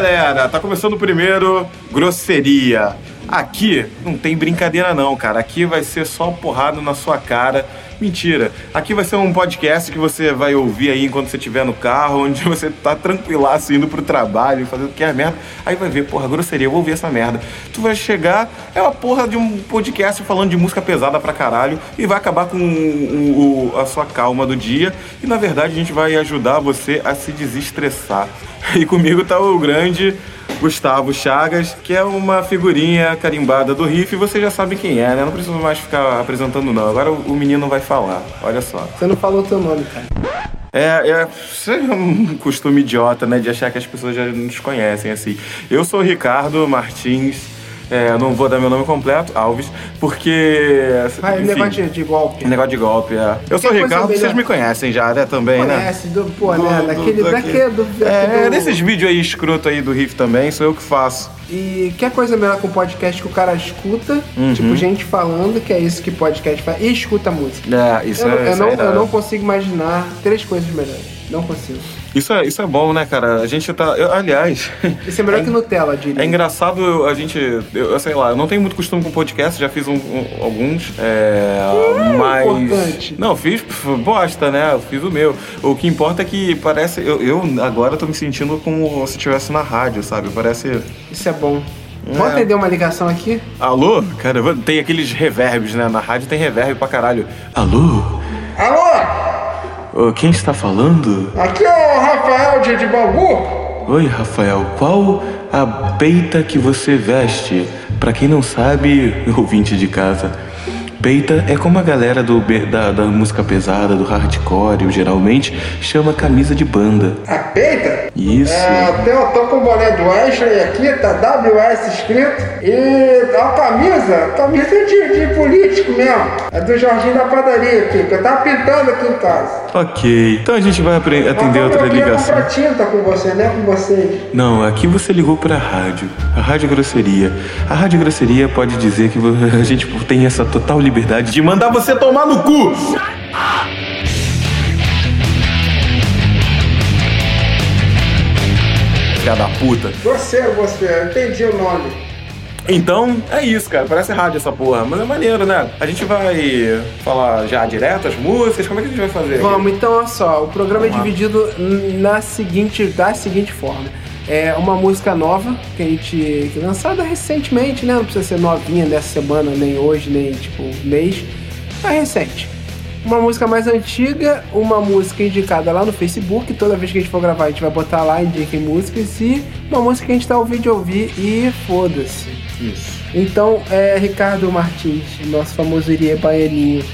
galera, tá começando o primeiro Grosseria. Aqui não tem brincadeira não, cara. Aqui vai ser só porrada na sua cara. Mentira. Aqui vai ser um podcast que você vai ouvir aí enquanto você estiver no carro, onde você tá tranquilaço indo pro trabalho, fazendo que é merda. Aí vai ver, porra, grosseria, eu vou ouvir essa merda. Tu vai chegar, é uma porra de um podcast falando de música pesada pra caralho e vai acabar com o, o, a sua calma do dia. E na verdade a gente vai ajudar você a se desestressar. E comigo tá o grande Gustavo Chagas, que é uma figurinha carimbada do riff, e você já sabe quem é, né? Não preciso mais ficar apresentando, não. Agora o menino vai falar, olha só. Você não falou teu nome, cara. É, é, é um costume idiota, né? De achar que as pessoas já nos conhecem, assim. Eu sou o Ricardo Martins é, não vou dar meu nome completo, Alves, porque. Ah, enfim, negócio de, de golpe. Negócio de golpe, é. Eu sou o Ricardo, vocês me conhecem já, né? Também, Conhece, né? Conhece, do, pô, do, né? Daquele. Do, daquele, do, é, do... desses vídeos aí escroto aí do Riff também, sou eu que faço. E quer coisa melhor com podcast que o cara escuta, uhum. tipo, gente falando, que é isso que podcast faz, e escuta música. É, isso eu, é. Eu, isso não, é eu não consigo imaginar três coisas melhores. Não consigo. Isso é, isso é bom, né, cara? A gente tá. Eu, aliás. Isso é melhor é, que Nutella, diria. É engraçado a gente. Eu, eu, sei lá, eu não tenho muito costume com podcast, já fiz um, um, alguns. É, é mas. Importante. Não, fiz bosta, né? Eu fiz o meu. O que importa é que parece. Eu, eu agora tô me sentindo como se estivesse na rádio, sabe? Parece. Isso é bom. Vamos é. atender uma ligação aqui? Alô? Cara, tem aqueles reverbs, né? Na rádio tem reverb pra caralho. Alô? Alô? Quem está falando? Aqui é o Rafael de, Bangu. Oi, Rafael. Qual a peita que você veste? Para quem não sabe, ouvinte de casa, Peita é como a galera do, da, da música pesada, do hardcore, geralmente chama camisa de banda. A peita? Isso. É, eu tô com o boné do Ashley aqui, tá WS escrito. E a camisa, camisa de, de político mesmo. É do Jorginho da padaria eu tava pintando aqui em casa. Ok, então a gente vai atender outra ligação. Eu tinta com você, né? Com vocês. Não, aqui você ligou pra rádio. A Rádio Grosseria. A Rádio Grosseria pode dizer que a gente tem essa total liberdade liberdade de mandar você tomar no cu. Filha da puta. Você, você, entendi o nome. Então, é isso, cara. Parece rádio essa porra. Mas é maneiro, né? A gente vai falar já direto as músicas. Como é que a gente vai fazer? Vamos, então, olha só. O programa é Vamos é dividido na seguinte, da seguinte forma. É uma música nova que a gente. Que é lançada recentemente, né? Não precisa ser novinha dessa semana, nem hoje, nem tipo mês. É recente. Uma música mais antiga, uma música indicada lá no Facebook. Toda vez que a gente for gravar, a gente vai botar lá, indiquem músicas. E uma música que a gente tá ouvindo de ouvir e foda-se. Isso. Então, é Ricardo Martins, nosso famoso Irie Baianinho.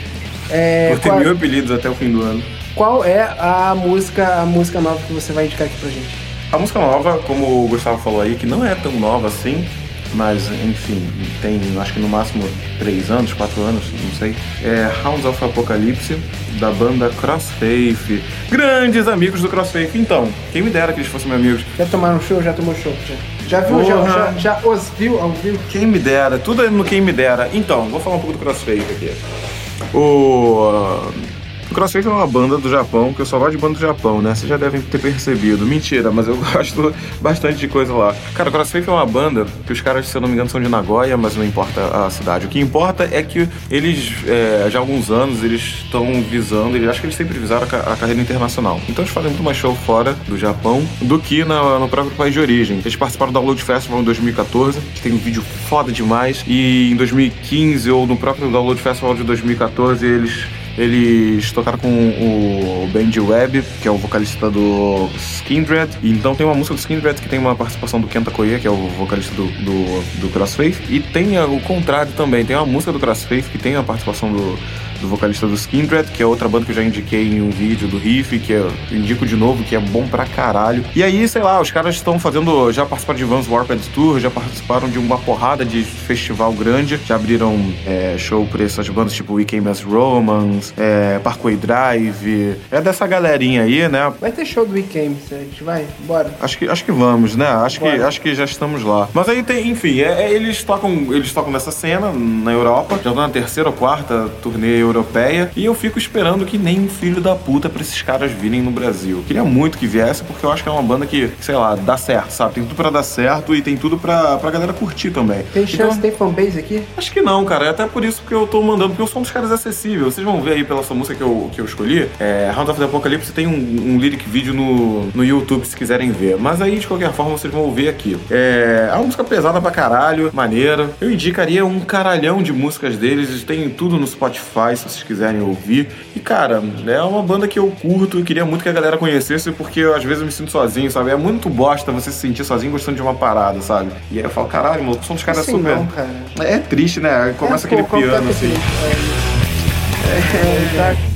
É, Vou ter qual... mil apelidos até o fim do ano. Qual é a música, a música nova que você vai indicar aqui pra gente? A música nova, como o Gustavo falou aí, que não é tão nova assim, mas enfim, tem acho que no máximo 3 anos, 4 anos, não sei. É Hounds of Apocalypse, da banda Crossfaith. Grandes amigos do Crossfaith. Então, quem me dera que eles fossem meus amigos. Já tomaram show? Já tomou show? Já, já viu? Já, já, já, os viu ao vivo? Quem me dera, tudo é no quem me dera. Então, vou falar um pouco do Crossfaith aqui. O. O é uma banda do Japão, que eu só gosto de banda do Japão, né? Vocês já devem ter percebido. Mentira, mas eu gosto bastante de coisa lá. Cara, o é uma banda que os caras, se eu não me engano, são de Nagoya, mas não importa a cidade. O que importa é que eles, é, já há alguns anos, eles estão visando, eles, acho que eles sempre visaram a, a, carreira internacional. Então eles fazem muito mais show fora do Japão do que na, no próprio país de origem. Eles participaram do Download Festival em 2014, que tem um vídeo foda demais, e em 2015 ou no próprio Download Festival de 2014 eles eles tocaram com o Benji Webb, que é o vocalista do Skindred. Então tem uma música do Skindred que tem uma participação do Kenta Koye, que é o vocalista do, do, do Crossfaith. E tem o contrário também, tem uma música do Crossfaith que tem a participação do, do vocalista do Skindred, que é outra banda que eu já indiquei em um vídeo do Riff, que eu indico de novo, que é bom pra caralho. E aí, sei lá, os caras estão fazendo, já participaram de Vans Warped Tour, já participaram de uma porrada de festival grande, já abriram é, show por essas bandas tipo We Came As Romans, é, Parkway Drive, é dessa galerinha aí, né? Vai ter show do We Came, a gente vai? Bora. Acho que, acho que vamos, né? Acho que, acho que já estamos lá. Mas aí tem, enfim, é, é, eles tocam eles tocam nessa cena na Europa, já estão na terceira ou quarta turnê europeia. E eu fico esperando que nem um filho da puta pra esses caras virem no Brasil. Queria muito que viesse, porque eu acho que é uma banda que, sei lá, dá certo, sabe? Tem tudo pra dar certo e tem tudo pra, pra galera curtir também. Tem chance, Então, tem fanbase aqui? Acho que não, cara. É até por isso que eu tô mandando, porque eu sou um dos caras acessíveis. Vocês vão ver aí pela sua música que eu, que eu escolhi. É, Round of the Apocalypse tem um, um lyric vídeo no, no YouTube se quiserem ver. Mas aí, de qualquer forma, vocês vão ouvir aqui. É, é uma música pesada pra caralho, maneira. Eu indicaria um caralhão de músicas deles. Tem tudo no Spotify, se vocês quiserem ouvir. E, cara, é uma banda que eu curto e queria muito que a galera conhecesse, porque eu, às vezes eu me sinto sozinho, sabe? É muito bosta você se sentir sozinho gostando de uma parada, sabe? E aí eu falo, caralho, mano, são uns caras Assim super. não, cara. É triste, né? Começa É, pô, aquele como piano assim. triste, é. É,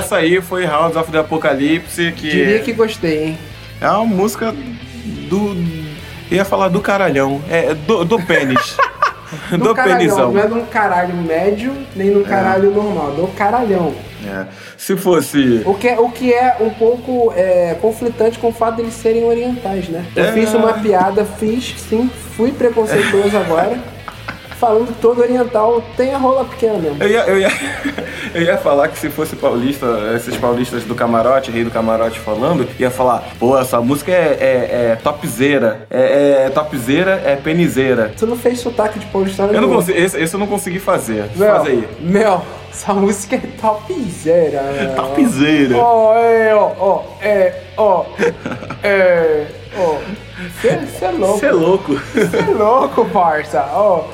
essa aí foi House of the Apocalypse, que Diria que gostei, hein? é uma música do. Ia falar do caralhão. É do, do pênis. do caralhão, penizão. não é num caralho médio, nem num caralho normal, do caralhão. É. Se fosse. O que, é, o que é um pouco é, conflitante com o fato deles serem orientais, né? Eu É. fiz uma piada, fiz, sim, fui preconceituoso agora. falando que todo oriental tem a rola pequena mesmo. Eu ia, eu, ia, eu ia falar que se fosse paulista, esses paulistas do camarote, rei do camarote falando, ia falar, pô, essa música é, é, é topzera, é, é topzera, é penizeira. Tu não fez sotaque de paulistano Eu não consigo, esse, esse eu não consegui fazer. Mel, Faz aí. Mel, essa música é topzera. Mel. Topzera. Ó, é, ó, ó, é, ó, é. Você é louco. Você é louco. Você é louco, parça.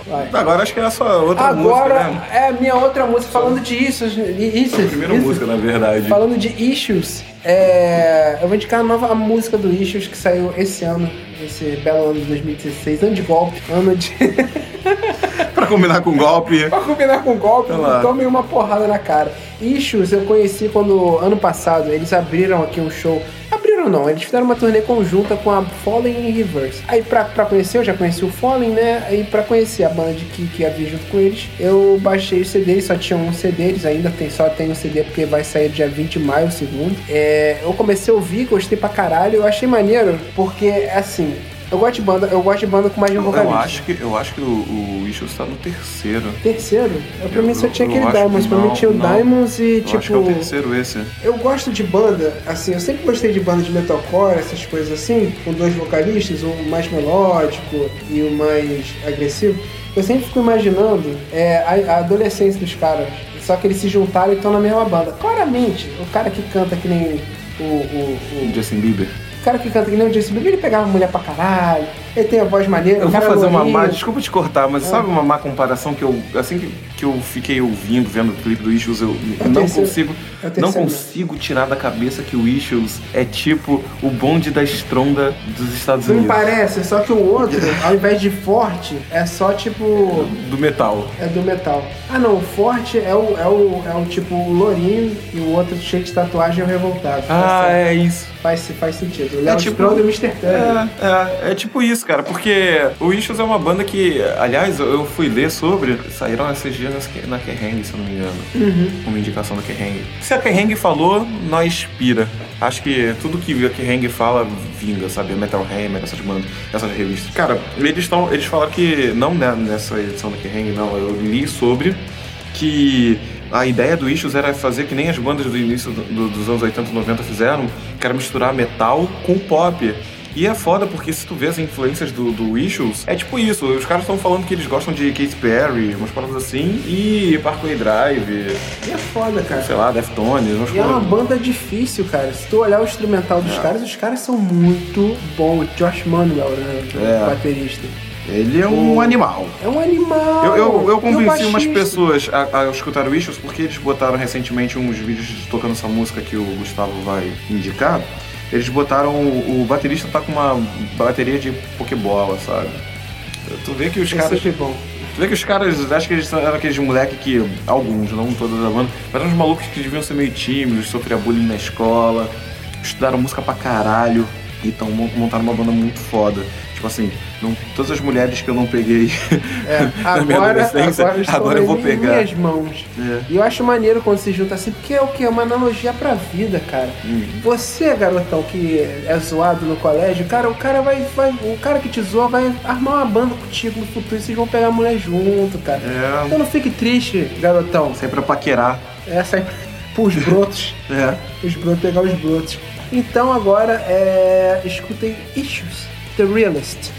Vai. Agora acho que é a sua outra Agora música, né? é a minha outra música falando de issues. issues Primeira issues. música, na verdade. Falando de issues, é, eu vou indicar a nova música do Issues que saiu esse ano, esse belo ano de 2016, ano de golpe, ano de. Pra combinar com golpe. pra combinar com golpe, tomem uma porrada na cara. Issues eu conheci quando, ano passado, eles abriram aqui um show. Abriram não, eles fizeram uma turnê conjunta com a Fallen in Reverse. Aí pra, pra conhecer, eu já conheci o Fallen, né? Aí pra conhecer a banda de que, que havia junto com eles, eu baixei o CD, só tinham um CD, eles ainda tem, só tem um CD porque vai sair dia 20 de maio, o segundo. É, eu comecei a ouvir, gostei pra caralho, eu achei maneiro, porque assim. Eu gosto de banda, eu gosto de banda com mais de um Eu vocalista. acho que, eu acho que o, o Issues tá no terceiro. Terceiro? Eu, pra Eu- mim só eu- tinha eu aquele Diamonds, pra mim tinha o. Diamonds e Eu tipo. acho que é o terceiro esse. Eu gosto de banda, assim, eu sempre gostei de banda de metalcore, essas coisas assim, com dois vocalistas, um mais melódico e o mais agressivo. Eu sempre fico imaginando é, a, a adolescência dos caras, só que eles se juntaram e estão na mesma banda. Claramente, o cara que canta que nem o, o, o, Justin Bieber. Cara que canta que nem o Justin Bieber, ele pegava mulher pra caralho, ele tem a voz maneira, Eu vou cara é fazer uma má, desculpa te cortar, mas sabe uma má comparação que eu, assim que, que eu fiquei ouvindo, vendo o clipe do Issues, eu É não terceiro. consigo, É não consigo tirar da cabeça que o Issues é tipo o bonde da estronda dos Estados Não Unidos. parece, só que o outro, ao invés de forte, é só tipo. Do metal. É do metal. Ah não, o forte é o, é o, é o tipo o lourinho e o outro cheio de tatuagem é o revoltado. Ah, é isso. faz, faz sentido. O Léo tipo- Stronda e o Mr. Turner. É, é, é tipo isso, cara, porque o Issues é uma banda que, aliás, eu fui ler sobre, saíram esses dias na- na Kerrang, se eu não me engano. Uhum. Uma indicação da Kerrang. Se a Kerrang falou, nós pira. Acho que tudo que a Kerrang fala vinga, sabe? Metal Hammer, essas bandas, essas revistas. Cara, eles estão. Eles falaram que, não né, nessa edição da Kerrang, não, eu li sobre que a ideia do Issues era fazer que nem as bandas do início do- do- dos anos 80 e 90 fizeram, que era misturar metal com pop. E é foda porque se tu vê as influências do, do Issues, é tipo isso, os caras estão falando que eles gostam de Katy Perry, umas paradas assim, e Parkway Drive, E é foda, cara. sei lá, Deftones, umas E é uma banda difícil, cara. Se tu olhar o instrumental É. dos caras, os caras são muito bons. Josh Manuel, né? O É. baterista. Ele é um animal. É um animal. Eu, eu, eu convenci umas pessoas a, a escutar o Issues porque eles botaram recentemente uns vídeos tocando essa música que o Gustavo vai indicar. Eles botaram. O, o baterista tá com uma bateria de Pokébola, sabe? Tu vê que os É caras. bom. Tu vê que os caras, acho que eles eram aqueles moleques que, alguns, não todos da banda, mas eram uns malucos que deviam ser meio tímidos, sofriam bullying na escola, estudaram música pra caralho, e então montaram uma banda muito foda. Tipo assim, não, todas as mulheres que eu não peguei É, na minha agora, adolescência, agora, agora eu vou pegar. minhas mãos. É. E eu acho maneiro quando se junta assim, porque é o que? É uma analogia pra vida, cara. Hum. Você, garotão, que é zoado no colégio, cara, o cara vai, vai. O cara que te zoa vai armar uma banda contigo no futuro e vocês vão pegar a mulher junto, cara. É. Então não fique triste, garotão. Sempre pra paquerar. É pros brotos. É. os brotos, pegar os brotos. Então agora é. Escutem Issues, The Realist.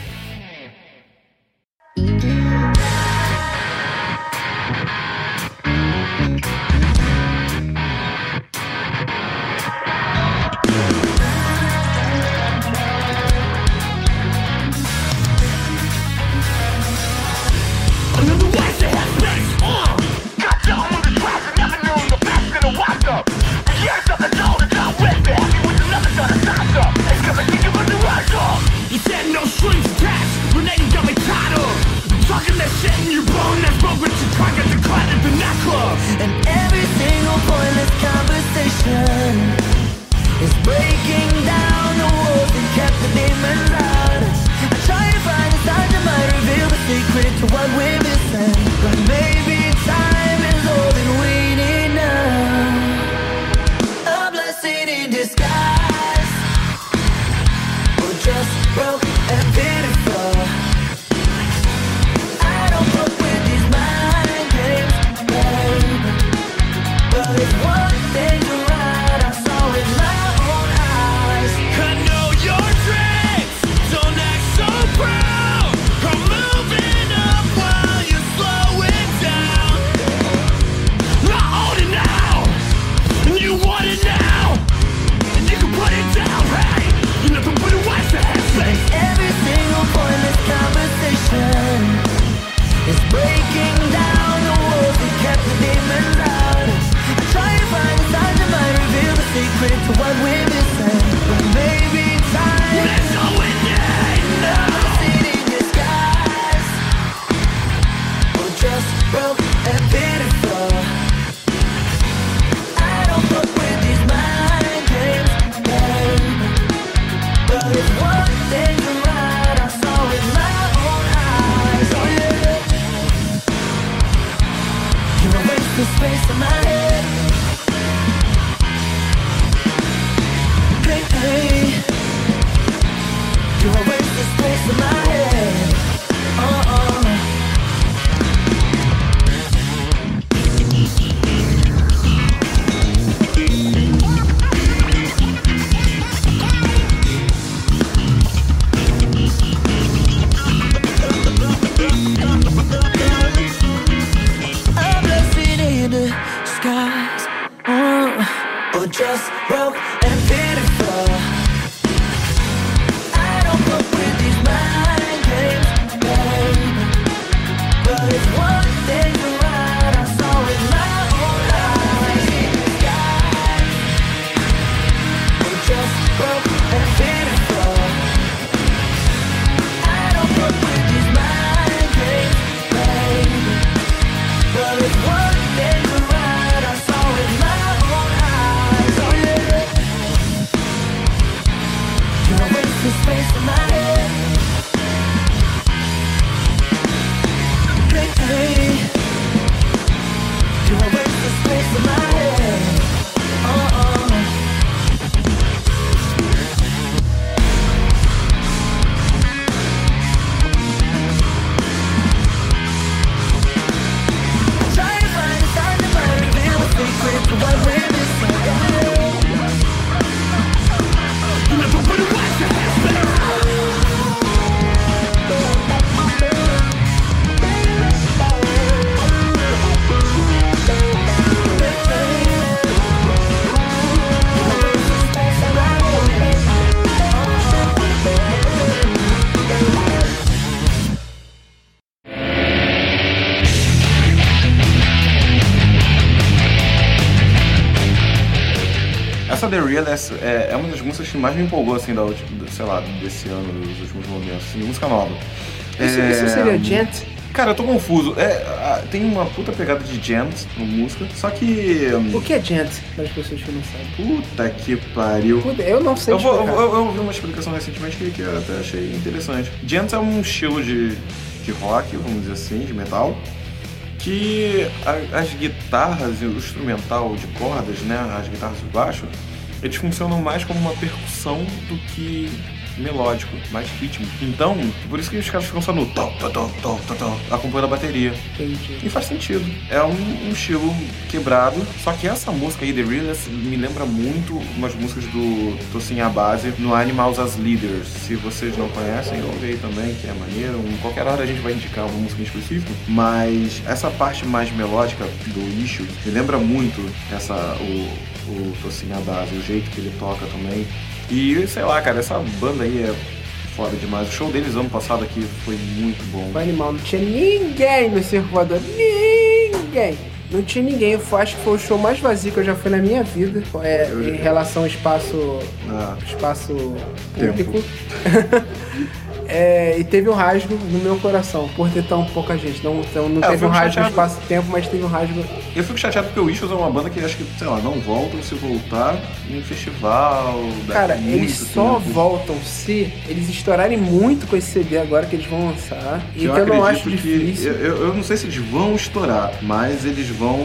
space in my head. Real é, é uma das músicas que mais me empolgou, assim, da, sei lá, desse ano, dos últimos momentos. Assim, música nova. Isso, É, isso seria Gent? Cara, eu tô confuso. É, tem uma puta pegada de gent na música, só que. hum, O que é Gent? Para as pessoas que não sabem. Puta que pariu. Puta, Eu não sei Eu, vou, eu, eu, ouvi uma explicação recentemente que, que eu até achei interessante. Gent é um estilo de, de rock, vamos dizer assim, de metal, que as guitarras e o instrumental de cordas, né, as guitarras de baixo, eles funcionam mais como uma percussão do que melódico, mais ritmo. Então, por isso que os caras ficam só no tó, tó, tó, tó, tó, tó, acompanhando a bateria. Entendi. E faz sentido. É um, um estilo quebrado. Só que essa música aí, The Realest, me lembra muito umas músicas do Tocinho a base no Animals as Leaders. Se vocês não conhecem, ouve aí também, que é maneiro. Um, qualquer hora a gente vai indicar uma música em específico. Mas essa parte mais melódica do Issue me lembra muito essa, o, o Tocinho a base, o jeito que ele toca também. E sei lá, cara, essa banda aí é foda demais. O show deles ano passado aqui foi muito bom. O animal não tinha ninguém no circo voador. Ninguém. Não tinha ninguém. Eu acho que foi o show mais vazio que eu já fui na minha vida. É, em relação ao espaço. Ah. espaço público. É, e teve um rasgo no meu coração por ter tão pouca gente. Não, então, não É, eu teve um rasgo no espaço-tempo, mas teve um rasgo. Eu fico chateado porque o Issues é uma banda que acho que, sei lá, não voltam se voltar em festival. Cara, eles só tempo. voltam se eles estourarem muito com esse CD agora que eles vão lançar. Que então eu não acho acredito que- difícil. Eu, eu- eu não sei se eles vão estourar, mas eles vão.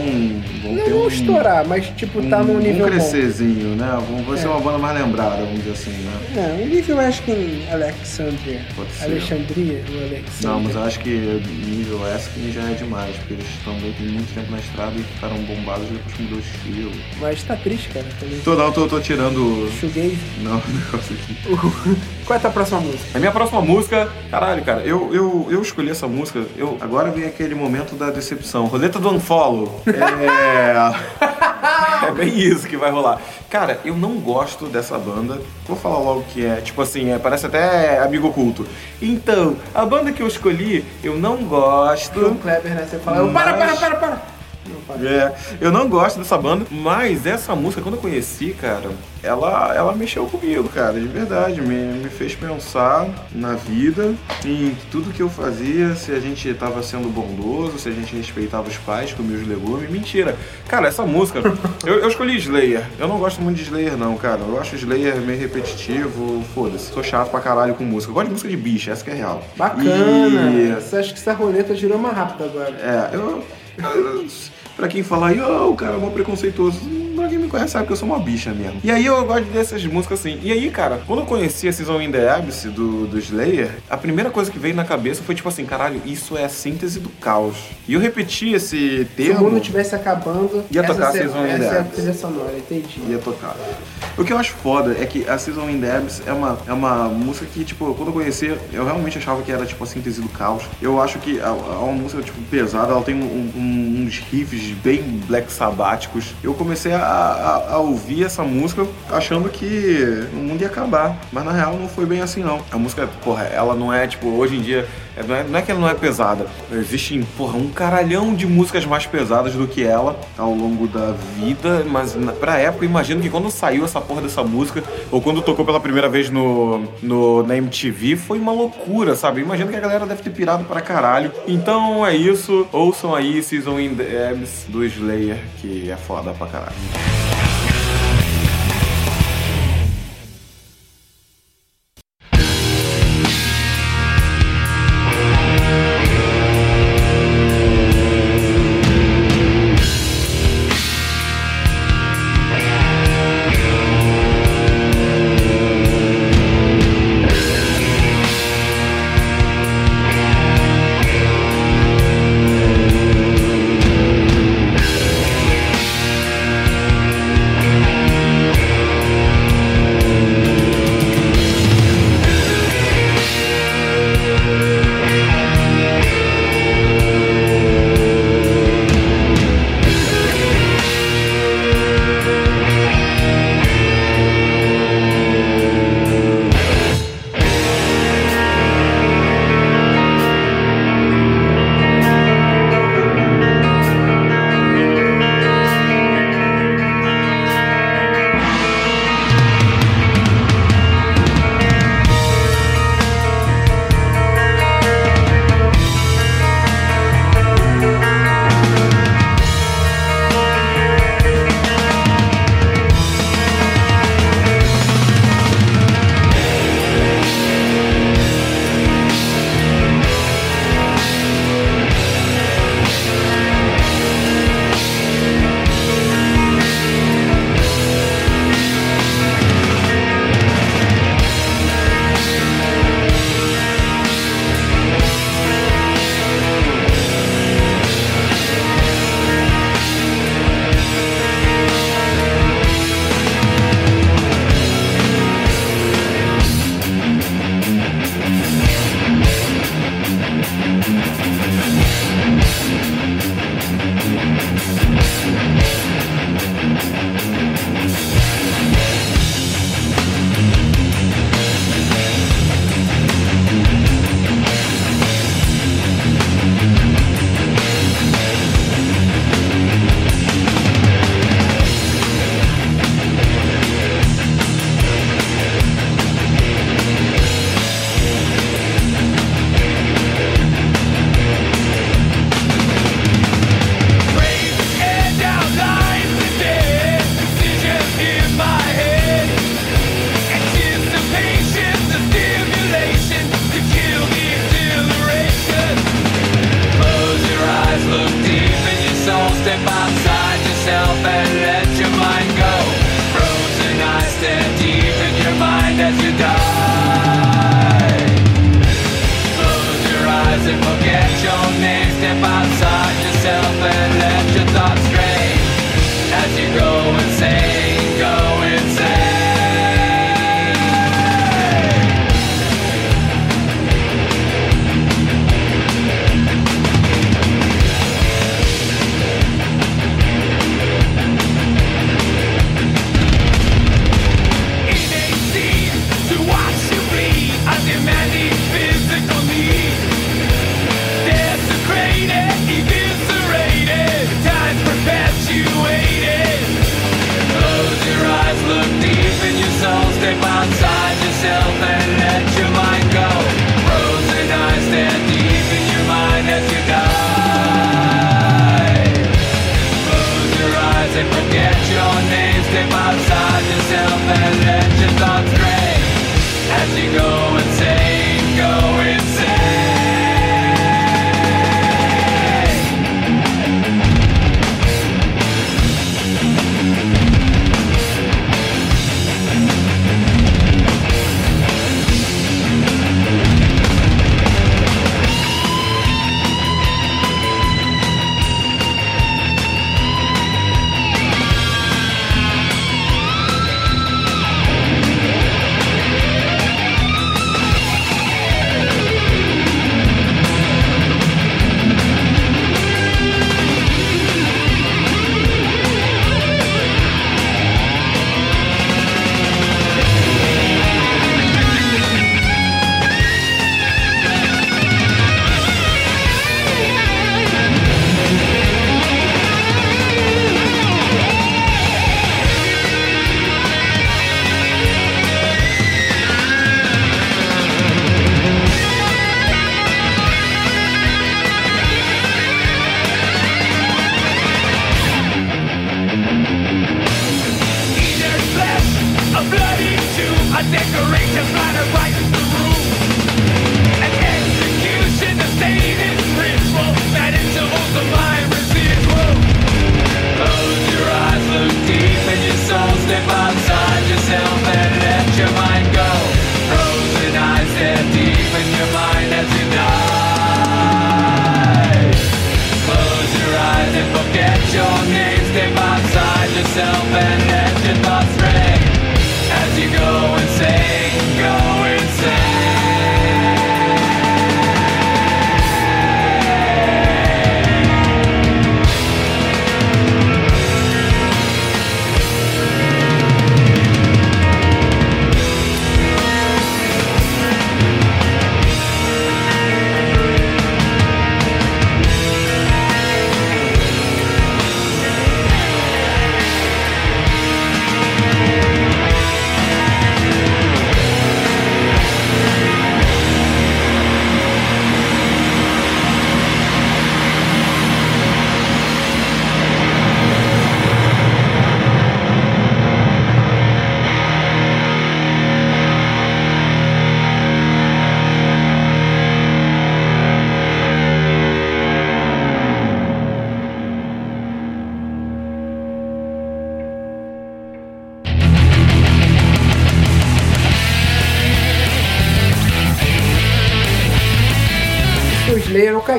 vão Não ter vão um, estourar, mas tipo, tá um, num nível um bom. crescerzinho, né? Vão, vai ser É. uma banda mais lembrada, vamos dizer assim, né? Não, o nível eu acho que em Alexandria. Pode ser. Alexandria ou Alexandria? Não, mas eu acho que nível Eskin já é demais, porque eles também têm muito tempo na estrada e ficaram bombados depois que mudou o estilo. Mas tá triste, cara. Também. Tô, não, tô, tô tirando. Shoegaze. Não, o negócio aqui. Qual é a tua próxima música? A minha próxima música, caralho, cara, eu, eu, eu escolhi essa música, eu, agora vem aquele momento da decepção. Roleta do Unfollow. É. é bem isso que vai rolar. Cara, eu não gosto dessa banda. Vou falar logo o que é. Tipo assim, é, parece até amigo oculto. Então, a banda que eu escolhi, eu não gosto. Kleber, né? Você fala, para, para, Mas- para, para. Não, para. É, eu não gosto dessa banda, mas essa música, quando eu conheci, cara, ela, ela mexeu comigo, cara, de verdade. Me, me fez pensar na vida, em tudo que eu fazia, se a gente tava sendo bondoso, se a gente respeitava os pais, comia os legumes. Mentira. Cara, essa música, eu, eu escolhi Slayer. Eu não gosto muito de Slayer, não, cara. Eu acho Slayer meio repetitivo, foda-se. Sou chato pra caralho com música. Eu gosto de música de bicha, essa que é real. Bacana. E- Você acha que essa roleta girou mais rápido agora? é, eu. Pra quem falar, oh, o cara é mó preconceituoso. Conhece sabe que eu sou uma bicha mesmo. E aí eu gosto dessas músicas assim. E aí, cara, quando eu conheci a Season in the Abyss do, do Slayer, a primeira coisa que veio na cabeça foi tipo assim, caralho, isso é a síntese do caos. E eu repeti esse Se o termo. mundo estivesse acabando, Ia essa, tocar se- Season in essa the é a Abyss. trilha sonora, entendi. ia tocar. O que eu acho foda é que a Season in the Abyss é uma, é uma música que, tipo, quando eu conheci, eu realmente achava que era, tipo, a síntese do caos. Eu acho que é é uma música, tipo, pesada, ela tem um- um- uns riffs bem black sabáticos. Eu comecei a, a, a ouvir essa música achando que o mundo ia acabar. Mas na real não foi bem assim, não. A música, porra, ela não é, tipo, hoje em dia. é- Não é, não é que ela não é pesada. Existem, porra, um caralhão de músicas mais pesadas do que ela ao longo da vida. Mas na, pra época, imagino que quando saiu essa porra dessa música, ou quando tocou pela primeira vez no, no, na MTV, foi uma loucura, sabe? Imagino que a galera deve ter pirado pra caralho. Então é isso. Ouçam aí Season in the Abyss do Slayer, que é foda pra caralho.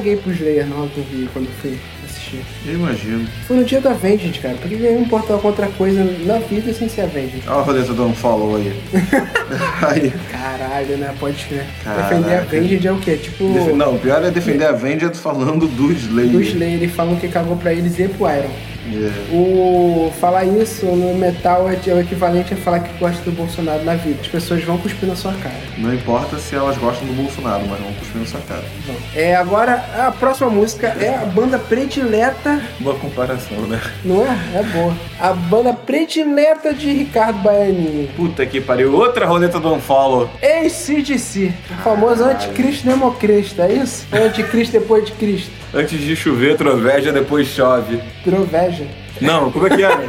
Caguei pro Slayer na hora que eu vi quando eu fui assistir. Eu imagino. Foi no dia do Avenged, cara. Por que eu ia me importar com outra coisa na vida sem ser Avenged? Olha a roleta do unfollow aí. aí. Caralho, né? Pode crer. Caraca. Defender Avenged é o quê? Tipo. Não, o pior é defender a Avenged falando do Slayer. Do Slayer, eles falam que cagou pra eles e pro Iron. É. O falar isso no metal é é o equivalente a falar que gosta do Bolsonaro na vida. As pessoas vão cuspir na sua cara. Não importa se elas gostam do Bolsonaro, mas vão cuspir na sua cara. Bom, É, agora a próxima música é a banda predileta, Boa comparação, né? não é? É boa. A banda predileta de Ricardo Baianinho. Puta que pariu. Outra roleta do unfollow. ACDC, o famoso anticristo democristo, é isso? Anticristo depois de Cristo? Antes de chover, troveja, depois chove. Troveja. Não, como é que era?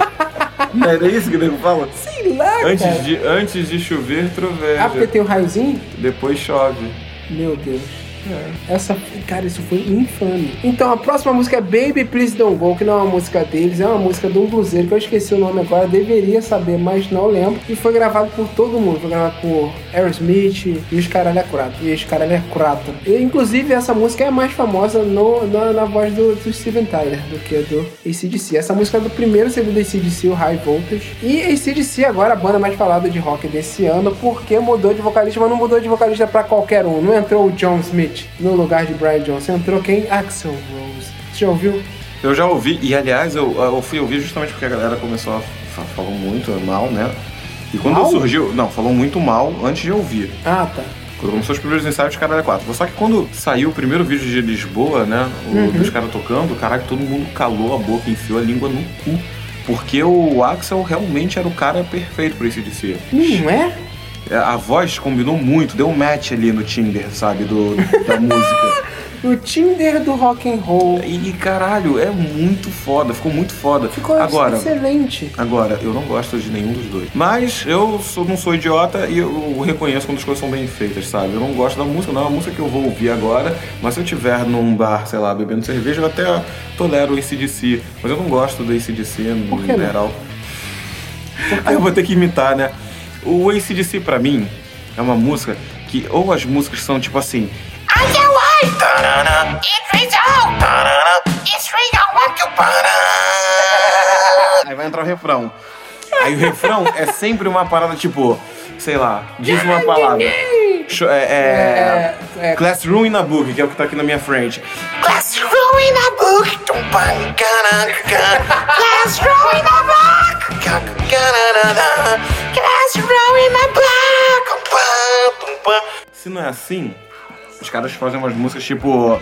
Não era isso que o nego fala? Sei lá, cara. Antes de, antes de chover, troveja. Ah, porque tem um raiozinho? Depois chove. Meu Deus. Essa, cara, isso foi infame. Então, a próxima música é Baby Please Don't Go, que não é uma música deles, é uma música de um bluseiro, que eu esqueci o nome agora, deveria saber, mas não lembro. E foi gravado por todo mundo. Foi gravado por Aerosmith e os caralho é. E os caralho é curato. E, inclusive, essa música é mais famosa no, na, na voz do, do Steven Tyler do que do ACDC. Essa música é do primeiro CD do ACDC, o High Voltage. E ACDC agora a banda mais falada de rock desse ano, porque mudou de vocalista, mas não mudou de vocalista pra qualquer um. Não entrou o John Smith no lugar de Brian Johnson. Entrou quem? Axel Rose. Você já ouviu? Eu já ouvi, e aliás, eu, eu fui ouvir justamente porque a galera começou a fa- falou muito mal, né? E quando Mal? surgiu. Não, falou muito mal antes de ouvir. Ah, tá. Quando começou os primeiros ensaios de Caralho 4. Só que quando saiu o primeiro vídeo de Lisboa, né? O, Uhum. Dos caras tocando, caraca, todo mundo calou a boca, enfiou a língua no cu. Porque o Axel realmente era o cara perfeito pra esse DC. Não é? É, A voz combinou muito, deu um match ali no Tinder, sabe? Do, da música. O Tinder do rock and roll. E, e, caralho, é muito foda, ficou muito foda. Ficou Agora, excelente. Agora, eu não gosto de nenhum dos dois. Mas eu sou- não sou idiota e eu reconheço quando as coisas são bem feitas, sabe? Eu não gosto da música, não é uma música que eu vou ouvir agora, mas se eu tiver num bar, sei lá, bebendo cerveja, eu até tolero o ACDC. Mas eu não gosto do ACDC no Por que não? geral. Aí eu vou ter que imitar, né? O ACDC pra mim é uma música que ou as músicas são tipo assim. Aí vai entrar o refrão. Aí o refrão é sempre uma parada tipo, sei lá, diz uma palavra. Cho- É, é, É, é. Classroom in a Book, que é o que tá aqui na minha frente. Classroom in a book. Classroom in a book. Se não é assim, os caras fazem umas músicas tipo.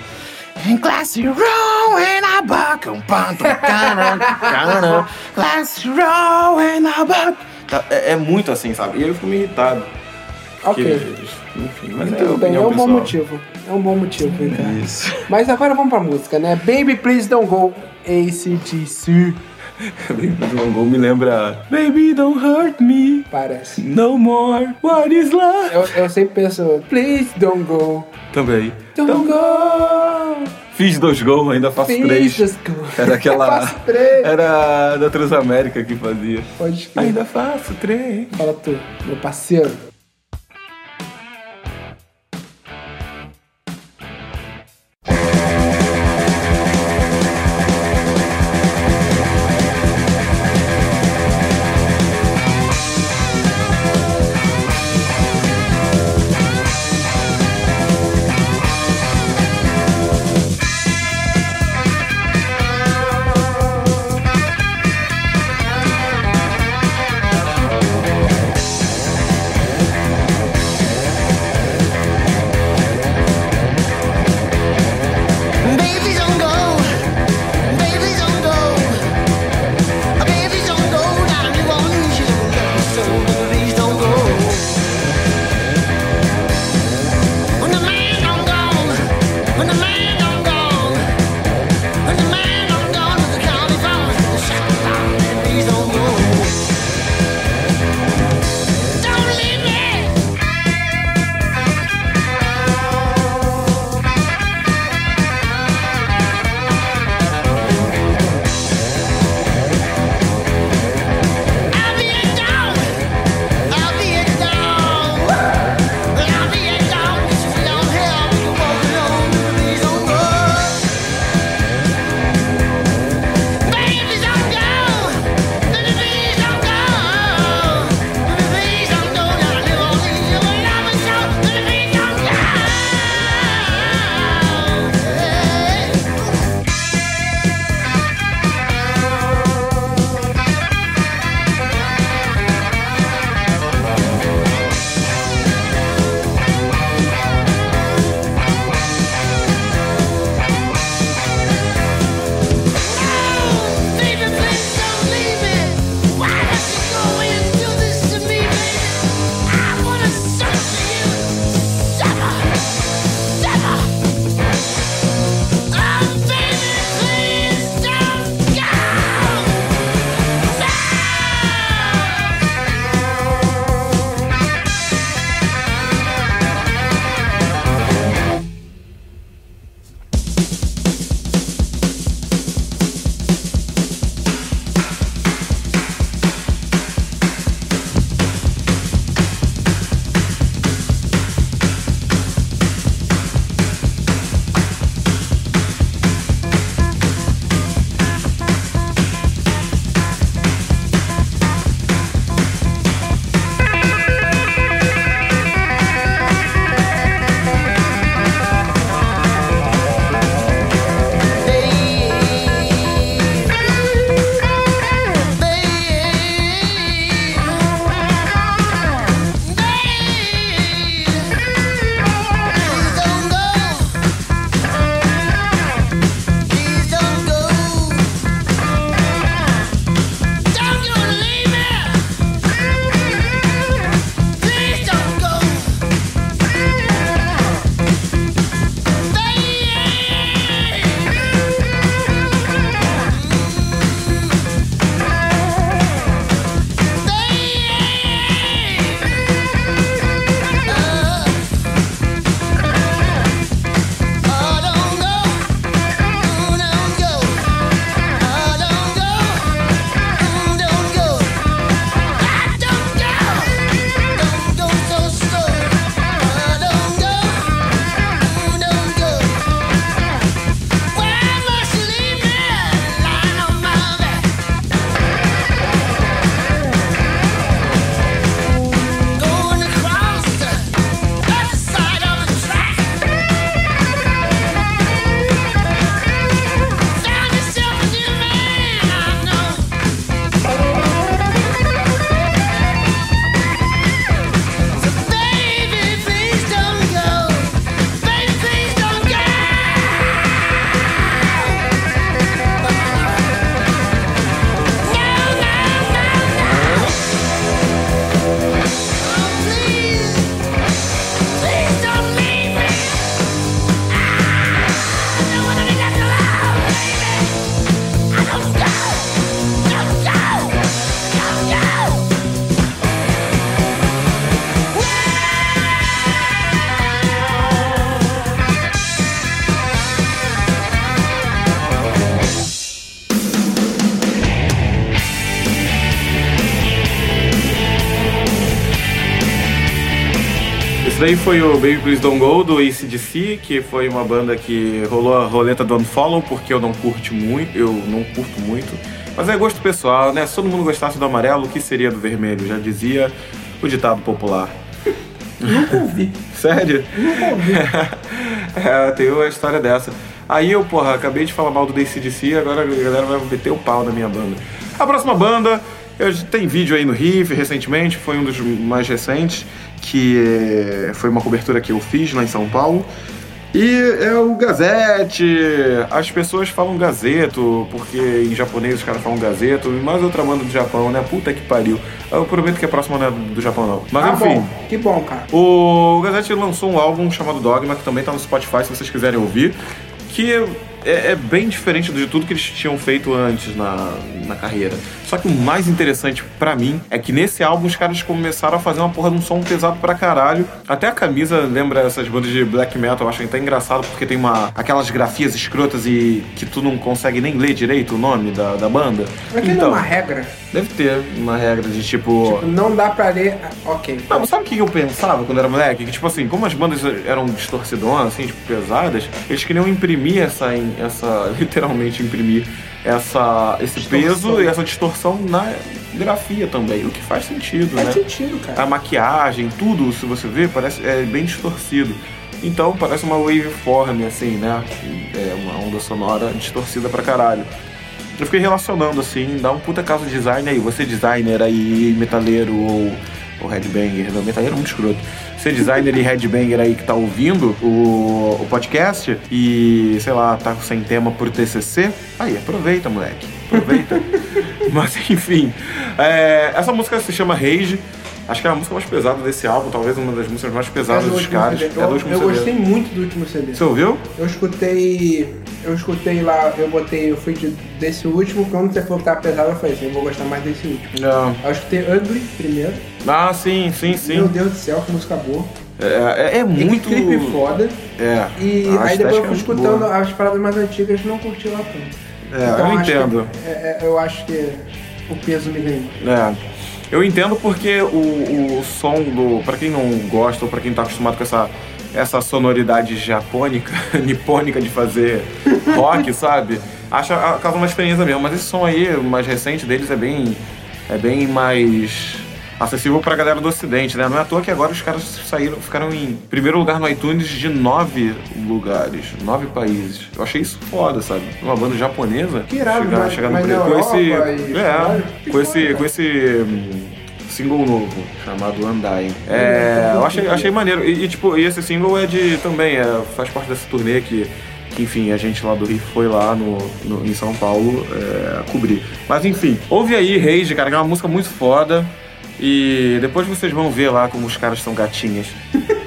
Classroom in a book. Tum, pam, tum, gana, gana. Classroom in a book. tá- é, é muito assim, sabe? E aí eu fico meio irritado. Ok. eles- enfim, mas é Tudo bem, é um bom pessoal. motivo. É um bom motivo, cara. Isso. Mas agora vamos pra música, né? Baby Please Don't Go, ACDC. Baby Don't Go me lembra Baby Don't Hurt Me Parece. No More What Is Love Eu, eu sempre penso, please don't go. Também. Don't Então, go. fiz dois gols, ainda faço Please três. just go. Era aquela. Faço três. Era da Transamérica que fazia. Pode crer. Ainda faço três. Fala tu, meu parceiro. Daí foi o Baby Please Don't Go do ACDC, que foi uma banda que rolou a roleta do Unfollow, porque eu não curto muito, eu não curto muito. Mas é gosto pessoal, né? Se todo mundo gostasse do amarelo, o que seria do vermelho? Já dizia o ditado popular. Nunca ouvi. Sério? é, tem uma história dessa. Aí eu, porra, acabei de falar mal do DCDC, agora a galera vai meter o pau na minha banda. A próxima banda, eu, tem vídeo aí no Riff recentemente, foi um dos mais recentes, que é, foi uma cobertura que eu fiz lá em São Paulo. E é o Gazette. As pessoas falam Gazeto, porque em japonês os caras falam Gazeto, e mais outra banda do Japão, né? Puta que pariu. Eu prometo que a próxima não é do Japão, não. Mas Ah, enfim. bom. Que bom, cara. O Gazette lançou um álbum chamado Dogma, que também tá no Spotify, se vocês quiserem ouvir, que é, é bem diferente de tudo que eles tinham feito antes na, na carreira. Só que o mais interessante pra mim é que nesse álbum os caras começaram a fazer uma porra de um som pesado pra caralho. Até a camisa lembra essas bandas de black metal, eu acho até engraçado porque tem uma aquelas grafias escrotas e que tu não consegue nem ler direito o nome da, da banda. Mas é uma regra. deve ter uma regra de tipo Não dá pra ler. Ok. não, mas sabe o que eu pensava quando era moleque? Que, tipo assim, como as bandas eram distorcidonas, assim, tipo, pesadas, eles queriam imprimir essa, essa literalmente imprimir essa, esse peso e essa distorção na grafia também, o que faz sentido, Faz né? sentido, cara. A maquiagem, tudo, se você ver, parece é bem distorcido. Então parece uma waveform, assim, né? É uma onda sonora distorcida pra caralho. Eu fiquei relacionando, assim, dá um puta caso de design aí. Você designer aí, metaleiro ou, ou headbanger. Não, metaleiro é muito escroto. Você designer e headbanger aí que tá ouvindo o, o podcast e, sei lá, tá sem tema por TCC, aí, aproveita, moleque. Aproveita. Mas, enfim. é, essa música se chama Rage. Acho que é a música mais pesada desse álbum, talvez uma das músicas mais pesadas do dos caras. CD. É do Eu, último eu CD. gostei muito do último CD. Você ouviu? Eu escutei. Eu escutei lá, eu botei, eu fui de- desse último, quando você falou que tava pesado, eu falei assim, eu vou gostar mais desse último. Não. Eu escutei Ugly primeiro. Ah, sim, sim, sim. Meu Deus do céu, que música boa. É, é, é muito. clipe foda. É. E aí depois eu é fui escutando boa. as paradas mais antigas e não curti lá tanto. É, eu acho que- entendo. é, é, eu acho que o peso me ganhou. É. Eu entendo porque o, o som do. Pra quem não gosta ou pra quem tá acostumado com essa, essa sonoridade japônica, nipônica de fazer rock, sabe? Acha causa uma experiência mesmo. Mas esse som aí, o mais recente deles, é bem. É bem mais acessível pra galera do ocidente, né? Não é à toa que agora os caras saíram, ficaram em primeiro lugar no iTunes de nove lugares, nove países. Eu achei isso foda, sabe? Uma banda japonesa Que irado, chegar, mas- chegar no com esse, e é, com esse, com esse hum, single novo chamado Undying. É, eu achei, achei maneiro. E, e, tipo, e esse single é de também é, faz parte dessa turnê que que, enfim, a gente lá do Rio foi lá no, no- em São Paulo é, cobrir. Mas enfim, ouve aí Rage, cara, que é uma música muito foda. E depois vocês vão ver lá como os caras são gatinhas.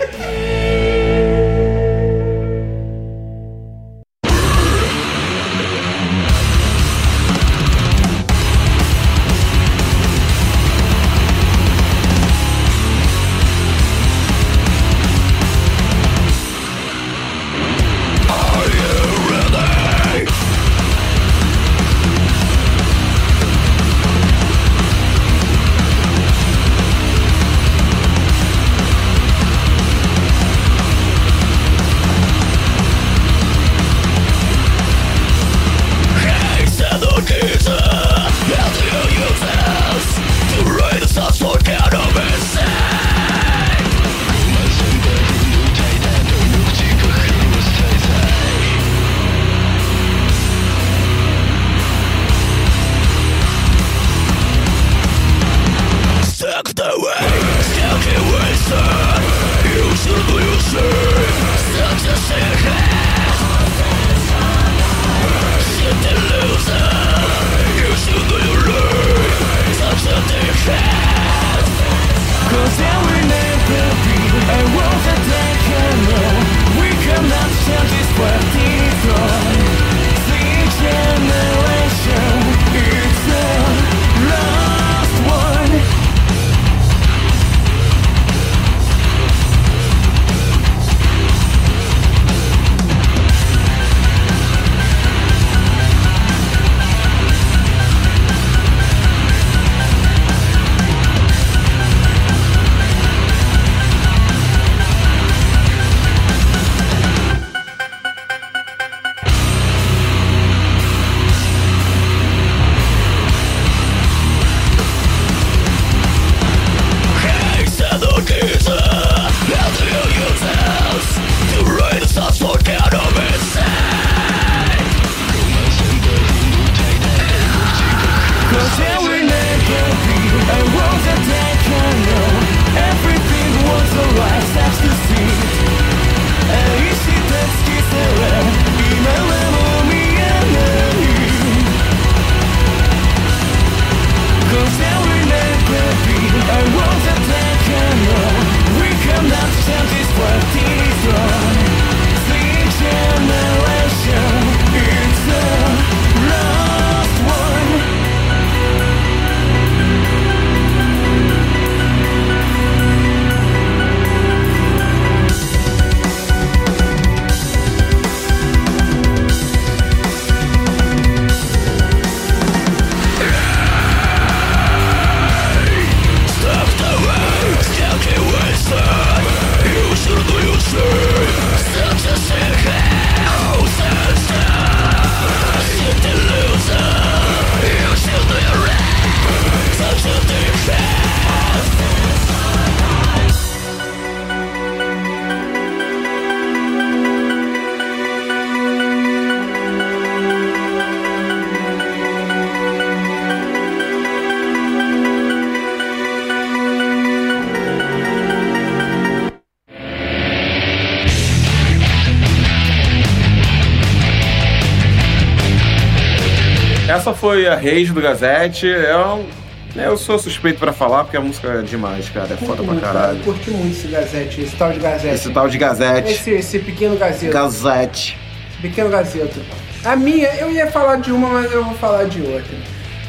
foi a Rage do Gazette. É um- Eu sou suspeito pra falar porque a música é demais, cara. É foda pra caralho. Eu curti muito esse Gazette, esse tal de Gazette. Esse tal de Gazette. Esse, esse pequeno Gazeta. Gazette. Pequeno Gazeta. A minha, eu ia falar de uma, mas eu vou falar de outra.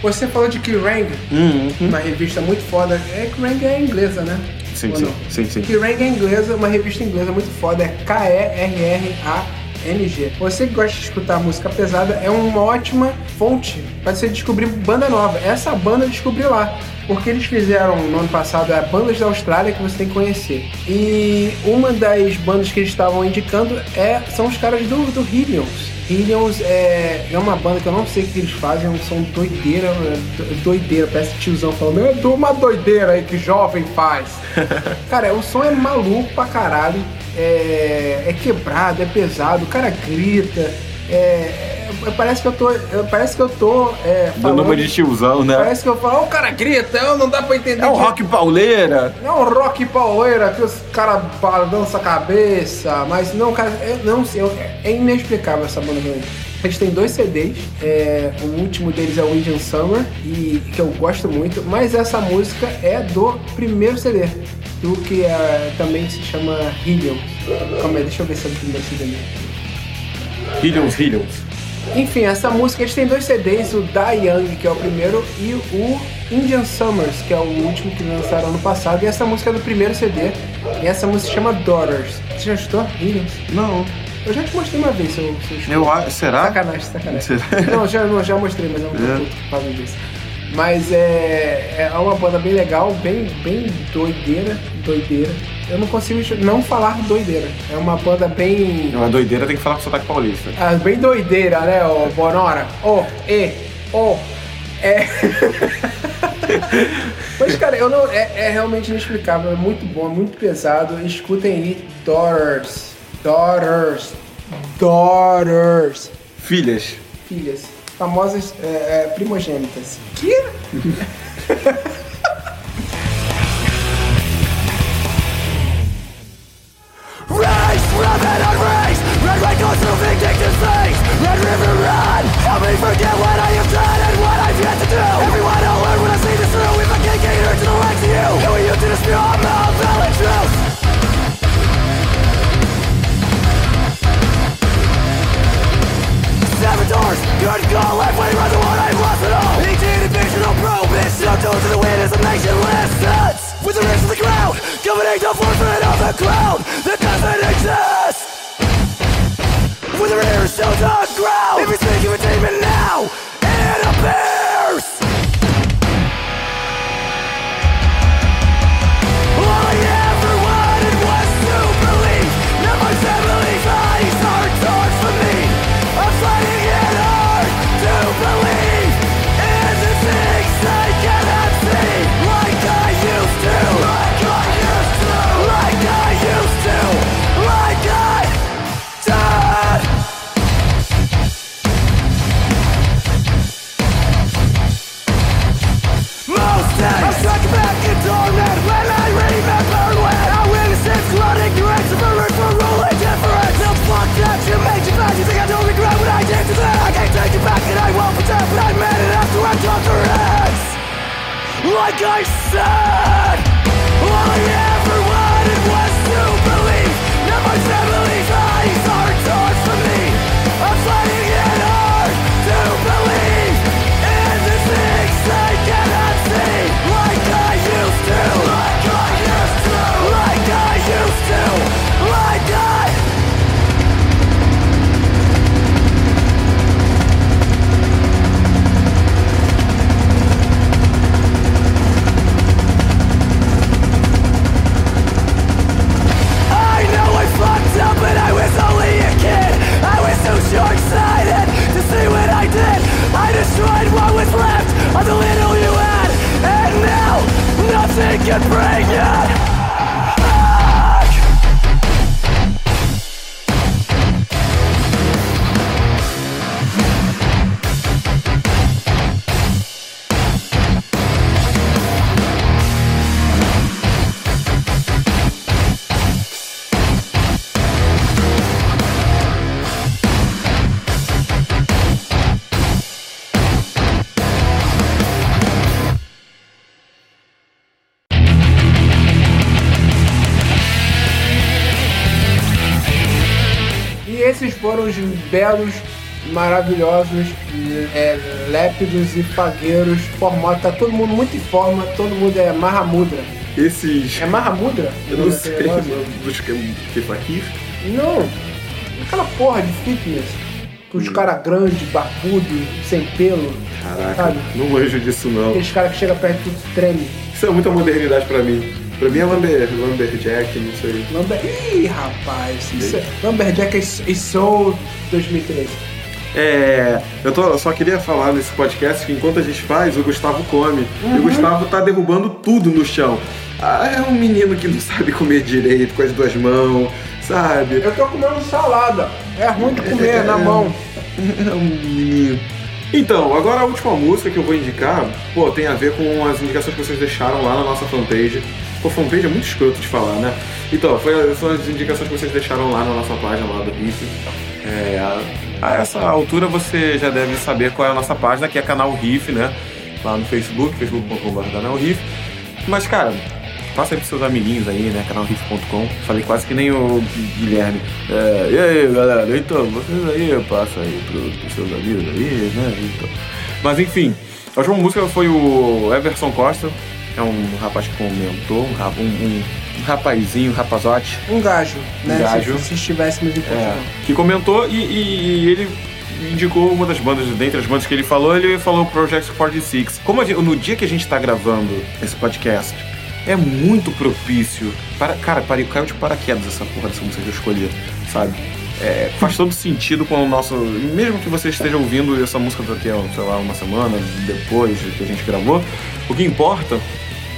Você falou de Kerrang, Uhum. uma revista muito foda. É, Kerrang é inglesa, né? Sim, Ou sim, não? sim, sim. Kerrang é inglesa, uma revista inglesa muito foda. É Você que gosta de escutar música pesada, é uma ótima fonte para você descobrir banda nova. Essa banda eu descobri lá. Porque eles fizeram no ano passado é bandas da Austrália que você tem que conhecer. E uma das bandas que eles estavam indicando é, são os caras do, do Hillions. Hillions é, é uma banda que eu não sei o que eles fazem, são doideira, é, do- doideira, parece tiozão falando, eu dou uma doideira aí que jovem faz. Cara, o som é maluco pra caralho, é, é quebrado, é pesado, o cara grita, é, é- parece que eu tô, é, parece que eu tô é, Dando falando, uma de tiozão, né? parece que eu falo, "Ó, o cara grita, eu não dá pra entender. É um que- rock pauleira. é um rock pauleira que os caras balançam a cabeça, mas não, cara, é, não sei, é inexplicável essa banda pra mim. Eles têm dois CDs, é, o último deles é o Indian Summer, e, que eu gosto muito, mas essa música é do primeiro CD, do que é, também se chama Helium. Calma aí, deixa eu ver se é do primeiro CD mesmo. Hillions, Hillions. Enfim, essa música, eles têm dois CDs, o Die Young, que é o primeiro, e o Indian Summers, que é o último que lançaram ano passado. E essa música é do primeiro CD, e essa música se chama Daughters. Você já escutou? Williams? Não. Eu já te mostrei uma vez, seu, seu. Eu. Será? Sacanagem, sacanagem. Será? Não, já, não, já mostrei, mas eu não É. puto por causa disso. Mas é, é uma banda bem legal, bem, bem doideira, doideira. Eu não consigo não falar doideira. É uma banda bem Uma doideira tem que falar com sotaque paulista. ah, bem doideira, né, ô Bonora? Ô, e, ô, é. Mas, cara, eu não, é, é realmente inexplicável, é muito bom, é muito pesado. Escutem aí, Daughters, Daughters, Daughters, Filhas. filhas, famosas é, é, primogênitas. Que? Race, on race Red goes through vindictive face Red river run Help me forget what done and what I've yet to do Everyone will learn when I see this through If I can't cater to the likes of you Who are you to dispute all my valid truth? Saboteurs, good call, left way, run the one I've lost it all Each individual so told to the wind as the nation listens With the rest of the crowd, governing the forefront of the cloud that doesn't exist With their ears to the ground. If you speak of attainment now, it appears All Jackson! Belos, maravilhosos, é, lépidos e fagueiros formados. Tá todo mundo muito em forma, todo mundo é Mahamudra. Esses. É Mahamudra? Eu não sei, dos que, aqui. Não, aquela porra de fitness. Os caras grandes, barbudos, sem pelo. Caraca, Sabe? não manjo disso não. Aqueles caras que chegam perto e tudo treme. Isso é muita modernidade pra mim. Pra mim é Lumber, Lumberjack, não sei. Lumber... Ih, rapaz. Isso é... Lumberjack e Soul 2013. É, eu, tô, eu só queria falar nesse podcast que enquanto a gente faz, o Gustavo come. E o Gustavo tá derrubando tudo no chão. Ah, é um menino que não sabe comer direito com as duas mãos, sabe? Eu tô comendo salada. É ruim de comer na mão. É um menino. Então, agora a última música que eu vou indicar, pô, tem a ver com as indicações que vocês deixaram lá na nossa fanpage. Pô, fanpage é muito escroto de falar, né? Então, foi, são as indicações que vocês deixaram lá na nossa página lá do Riff. É, a, a essa altura você já deve saber qual é a nossa página, que é canal Riff, né? Lá no Facebook, facebook.com.br canal Riff. Mas, cara, passa aí pros seus amiguinhos aí, né? Canalriff.com. Falei quase que nem o Guilherme. É, e aí, galera? Então, vocês aí, passa aí pro, pros seus amigos aí, né? Então. Mas enfim, a última música foi o Everson Costa. É um rapaz que comentou, um, um, um, rapazinho, um rapazote. Um gajo, né? Um gajo. Se, se estivéssemos em Portugal. É, que comentou e, e- e ele indicou uma das bandas, dentre as bandas que ele falou, ele falou Project 46. Como gente- no dia que a gente tá gravando esse podcast, é muito propício. Para, cara, pare- caiu de paraquedas essa porra dessa música que eu escolhi, sabe? É, faz todo sentido com o nosso. Mesmo que você esteja ouvindo essa música daqui a, sei lá, uma semana depois que a gente gravou, o que importa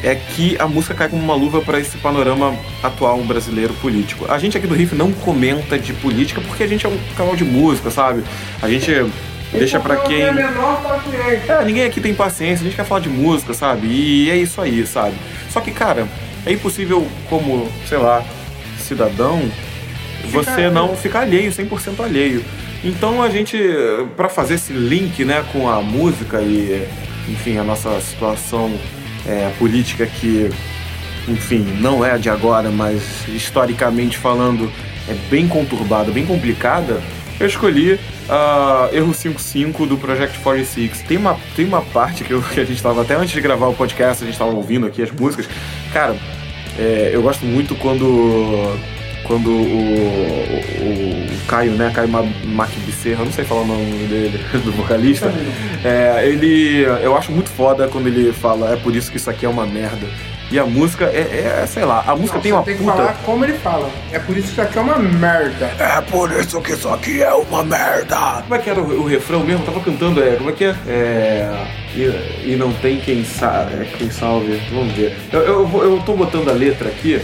é que a música cai como uma luva para esse panorama atual brasileiro político. A gente aqui do Riff não comenta de política porque a gente é um canal de música, sabe? A gente deixa pra quem. É para. É, ninguém aqui tem paciência, a gente quer falar de música, sabe? E é isso aí, sabe? Só que, cara, é impossível, como, sei lá, cidadão, você não ficar alheio, 100% alheio. Então a gente, pra fazer esse link, né, com a música e, enfim, a nossa situação é, política que, enfim, não é a de agora, mas historicamente falando, é bem conturbada, bem complicada, eu escolhi a Erro 55 do Project 46. Tem uma, tem uma parte que, eu- que a gente estava, até antes de gravar o podcast, a gente estava ouvindo aqui as músicas. Cara, é, eu gosto muito quando quando o, o, o Caio, né, Caio Ma- Mac Becerra, não sei falar o nome dele, do vocalista, é, ele, eu acho muito foda quando ele fala, é por isso que isso aqui é uma merda. E a música é, é sei lá, a música Não, tem uma tem que puta... falar como ele fala. É por isso que isso aqui é uma merda. É por isso que isso aqui é uma merda. Como é que era o, o refrão mesmo? Eu tava cantando, é, como é que é? É. E, e não tem quem, sa é, quem salve. Vamos ver. Eu, eu, eu tô botando a letra aqui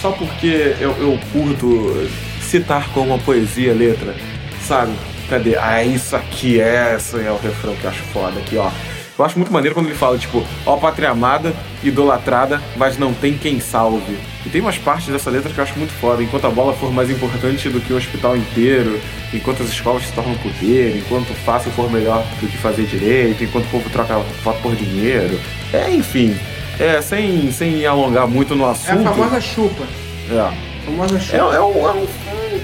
só porque eu, eu curto citar como uma poesia a letra, sabe? Cadê? Ah, isso aqui é, esse é o refrão que eu acho foda aqui, ó. Eu acho muito maneiro quando ele fala, tipo, ó pátria amada, idolatrada, mas não tem quem salve. E tem umas partes dessa letra que eu acho muito foda. Enquanto a bola for mais importante do que o hospital inteiro, enquanto as escolas se tornam poder, enquanto o fácil for melhor do que fazer direito, enquanto o povo troca voto por dinheiro. É, enfim. É, sem, sem alongar muito no É a assunto. famosa chupa. É. A famosa É, chupa. é um, é um-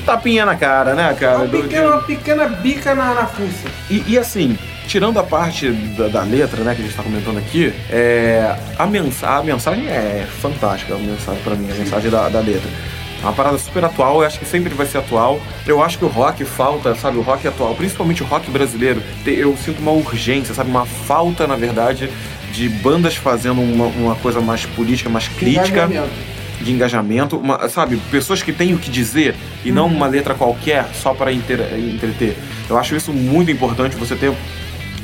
tapinha na cara, né, É cara? uma pequena, uma pequena bica na, na fuça. E, e assim, tirando a parte da, da letra, né, que a gente tá comentando aqui, é, a, a mensagem é fantástica, a mensagem para mim, a mensagem da, da letra. É uma parada super atual, eu acho que sempre vai ser atual. Eu acho que o rock falta, sabe, o rock atual, principalmente o rock brasileiro, eu sinto uma urgência, sabe, uma falta, na verdade, de bandas fazendo uma, uma coisa mais política, mais crítica Engajamento. de engajamento, uma- sabe, pessoas que têm o que dizer e não uma letra qualquer só para entreter. Eu acho isso muito importante, você ter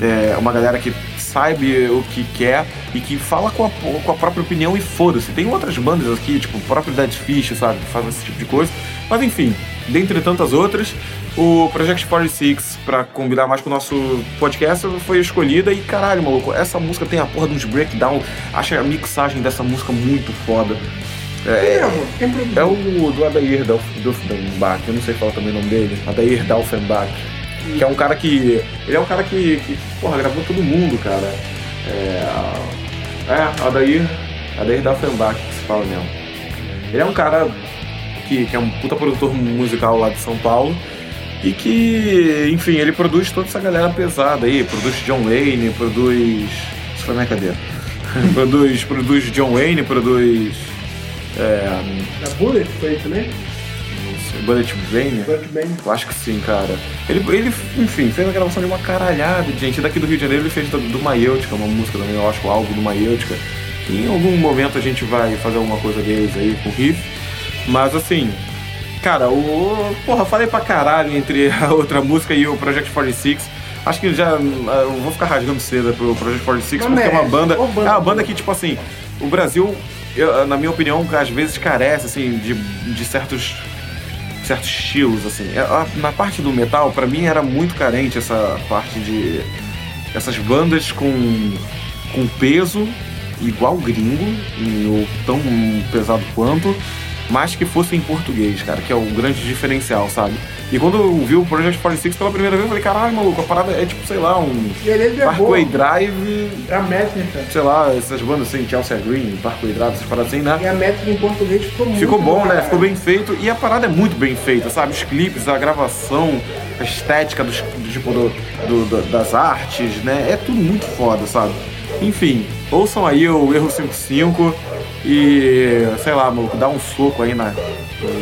é, uma galera que sabe o que quer e que fala com a, com a própria opinião e foda-se. Tem outras bandas aqui, tipo o próprio Dead Fish, sabe, que fazem esse tipo de coisa. Mas enfim, dentre tantas outras, o Project 46, pra combinar mais com o nosso podcast, foi escolhida e caralho, maluco, essa música tem a porra de uns breakdown. Acho a mixagem dessa música muito foda. É, produziu? é o do Adair Dufenbach, eu não sei falar também o nome dele. Adair Dalfenbach. Que é um cara que. Ele é um cara que, que porra, gravou todo mundo, cara. É. É, Adair. Adair Dalfenbach, que se fala mesmo. Ele é um cara que, que é um puta produtor musical lá de São Paulo. E que, enfim, ele produz toda essa galera pesada aí, produz John Wayne, produz. Isso foi minha cadeira. produz, produz John Wayne, produz. É. Da Bullet foi né? Bullet Brain. Bullet Brain. Eu acho que sim, cara. Ele, ele, enfim, fez a gravação de uma caralhada de gente. Daqui do Rio de Janeiro ele fez do, do Maêutica, uma música também, eu acho, o álbum do Maêutica. Que em algum momento a gente vai fazer alguma coisa deles aí com riff. Mas assim, cara, o. Porra, falei pra caralho entre a outra música e o Project 46. Acho que já. Eu vou ficar rasgando cedo pro Project 46, Mas porque é uma merece. banda. É uma banda que, tipo assim, o Brasil, eu- na minha opinião, às vezes carece, assim, de, de certos certos estilos, assim. É, Na parte do metal, pra mim era muito carente essa parte de. essas bandas com, com peso igual gringo, ou tão pesado quanto, mas que fosse em português, cara, que é o grande diferencial, sabe? E quando eu vi o Project 46 pela primeira vez, eu falei, caralho, maluco, a parada é tipo, sei lá, um E ele é Parkway. Drive, É a métrica. sei lá, essas bandas assim, Chelsea Green, Parkway Drive, essas paradas assim, né? E a métrica em português ficou muito Ficou bom, né? Ficou bem feito. E a parada é muito bem feita, sabe? Os clipes, a gravação, a estética dos, do, tipo, do- do- das artes, né? É tudo muito foda, sabe? Enfim, ouçam aí o Erro 55 e, sei lá, maluco, dá um soco aí na,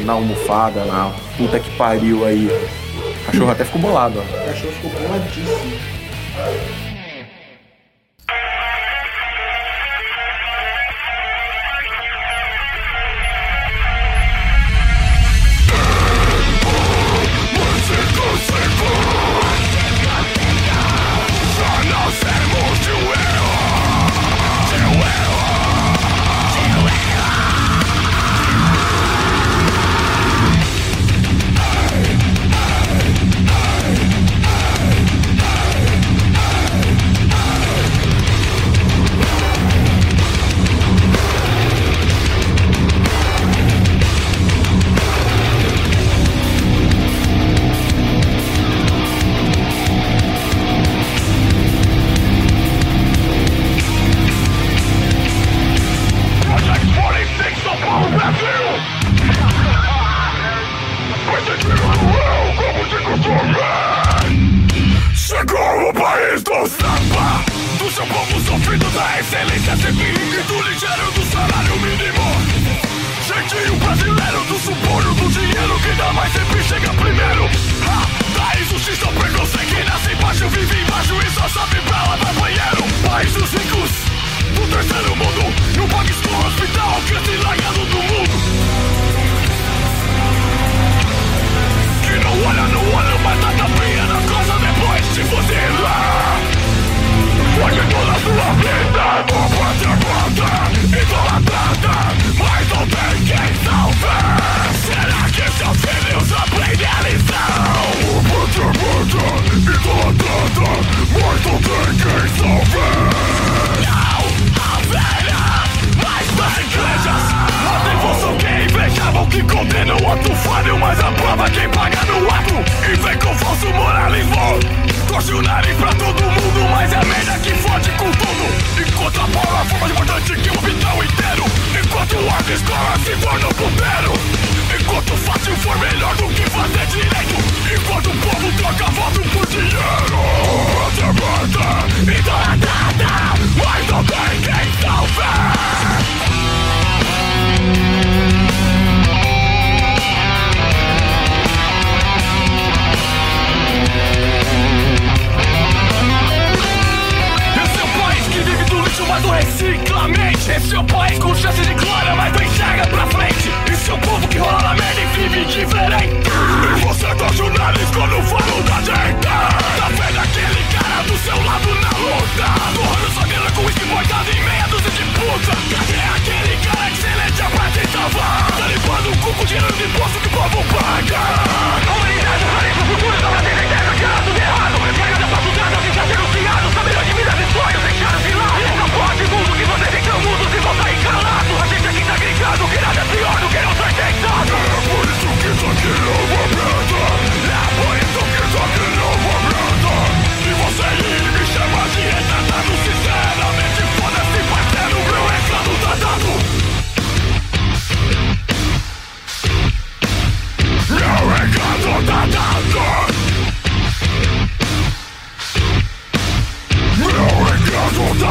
na almofada, na puta que pariu aí. O cachorro até ficou bolado, ó. O cachorro ficou boladíssimo.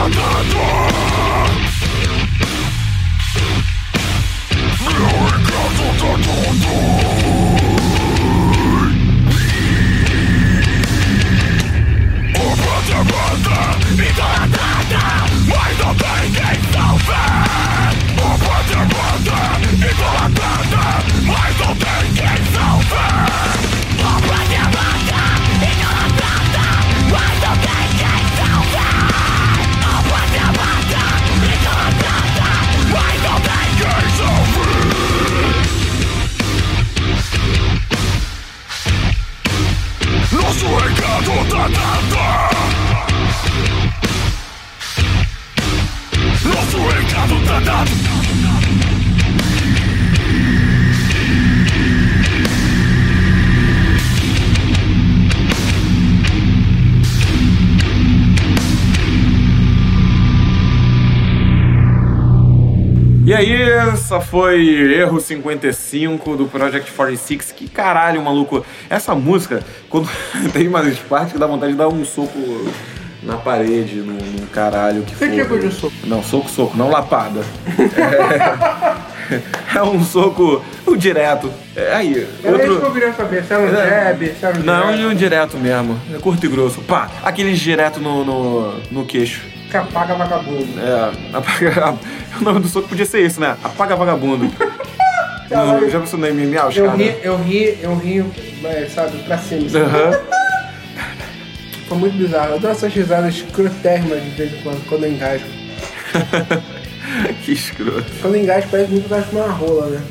Glory comes to the aí, essa foi Erro 55 do Project 46. Que caralho, maluco. Essa música, quando tem umas partes que dá vontade de dar um soco na parede, num, num caralho que Que for. tipo de soco? Não, soco, soco, não lapada. É, é um soco um direto. É, aí, Era isso que eu outro... queria saber. Se era um É. jab, se era um Não, e um direto mesmo. É curto e grosso. Pá, aqueles direto no, no, no queixo. Apaga vagabundo. É, apaga, o nome do soco podia ser isso, né? Apaga vagabundo. No, já pensou no MMA, os Eu caras? ri, eu ri, eu ri, é, sabe, pra cima. sabe? Aham. Foi muito bizarro. Eu dou essas risadas escrotérrimas de vez em quando, quando eu engasgo. que escroto. Quando eu engasgo parece muito que eu uma rola, né?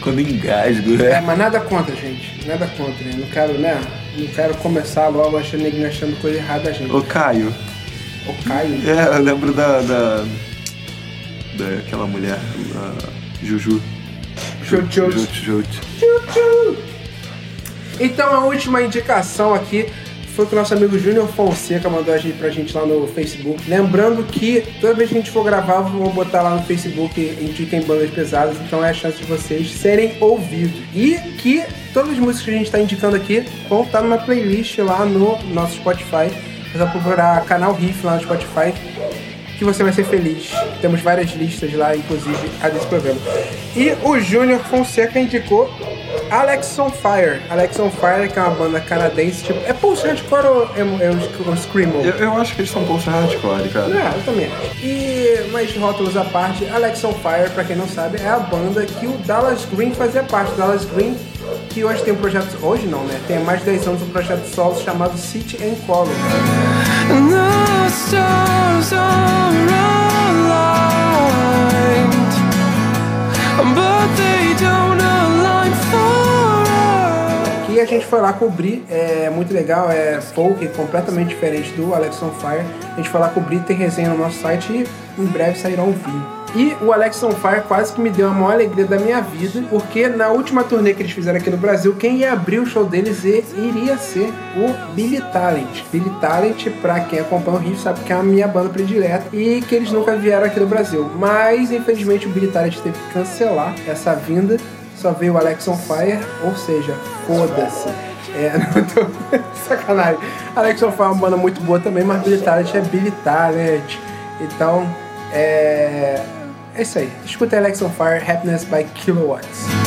Quando engasgo, É, né? mas nada contra, gente. Nada contra, né? Não quero, né? Não quero começar logo achando achando coisa errada da gente. Ô, Caio. O Caio. É, eu lembro da... da daquela mulher, a Juju. Tchu-tchu. Então a última indicação aqui foi que o nosso amigo Júnior Fonseca mandou a gente, pra gente lá no Facebook. Lembrando que toda vez que a gente for gravar, vou botar lá no Facebook Indiquem Bandas Pesadas, então é a chance de vocês serem ouvidos. E que todas as músicas que a gente está indicando aqui vão estar numa playlist lá no nosso Spotify. É só procurar canal Riff lá no Spotify que você vai ser feliz. Temos várias listas lá, inclusive a desse programa. E o Júnior Fonseca indicou Alex on Fire. Alex on Fire, que é uma banda canadense, tipo, é post-hardcore ou é, é um screamo? Eu, eu acho que eles são post hardcore, cara. É, eu também acho. E, mais rótulos à parte, Alex on Fire, pra quem não sabe, é a banda que o Dallas Green fazia parte. Dallas Green, que hoje tem um projeto, hoje não, né? Tem mais de 10 anos um projeto solo chamado City and Color. Que a gente foi lá cobrir, é muito legal, é folk, completamente diferente do Alex on Fire. A gente foi lá cobrir, tem resenha no nosso site e em breve sairá um vídeo. E o Alex on Fire quase que me deu a maior alegria da minha vida, porque na última turnê que eles fizeram aqui no Brasil, quem ia abrir o show deles iria ser o Billy Talent. Billy Talent, pra quem acompanha o Rio, sabe que é a minha banda predileta e que eles nunca vieram aqui no Brasil. Mas, infelizmente, o Billy Talent teve que cancelar essa vinda só veio o Alex on Fire, ou seja, foda-se. É, não tô... Sacanagem. Alex on Fire é uma banda muito boa também, mas Billy Talent é Billy Talent. Então, é. É isso aí. Escuta Alex on Fire, Happiness by Kilowatts.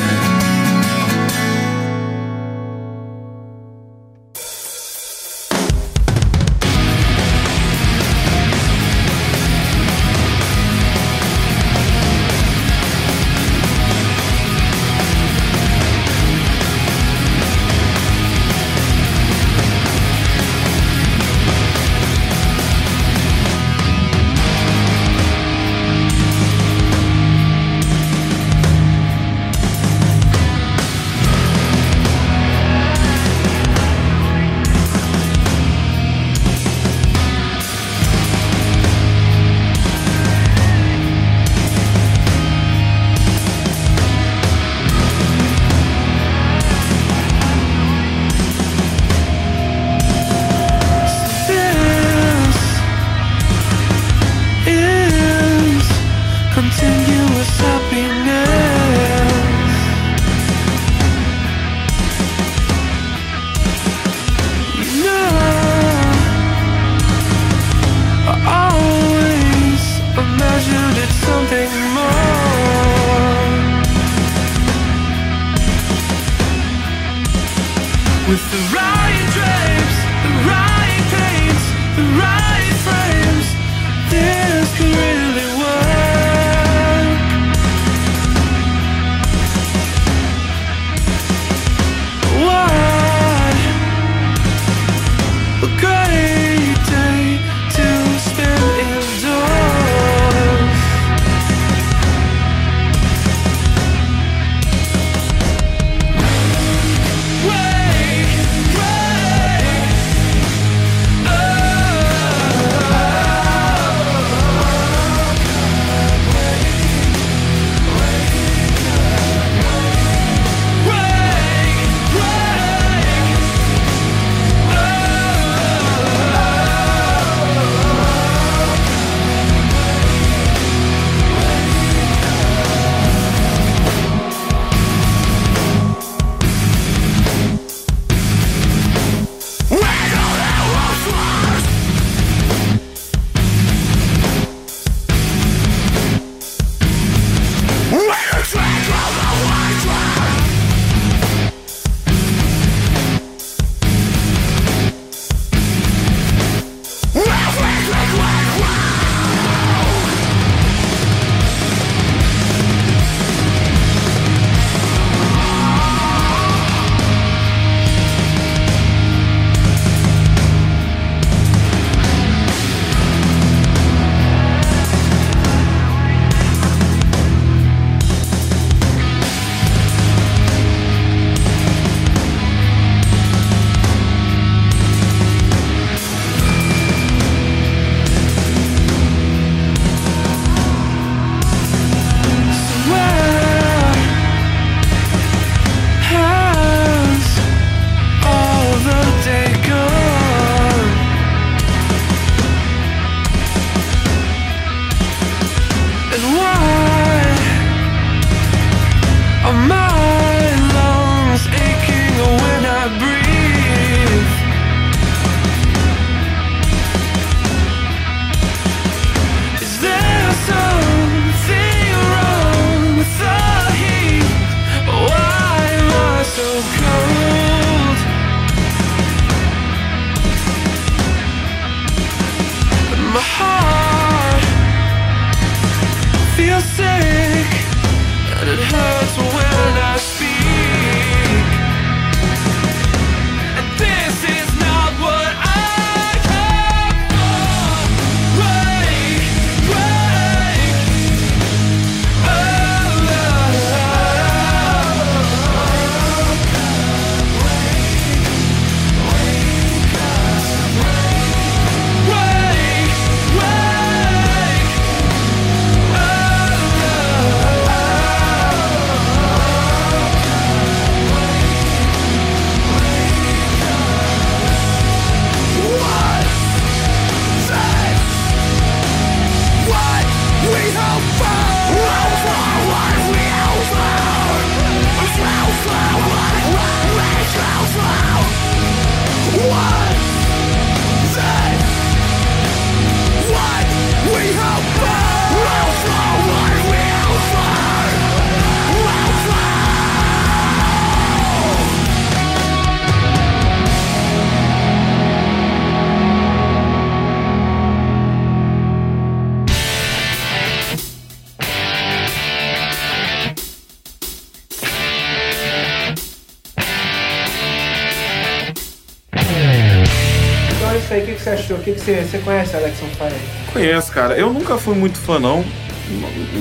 Aí, o que, que você achou? O que, que você, você conhece Alex on Fire? Conheço, cara. Eu nunca fui muito fã, não.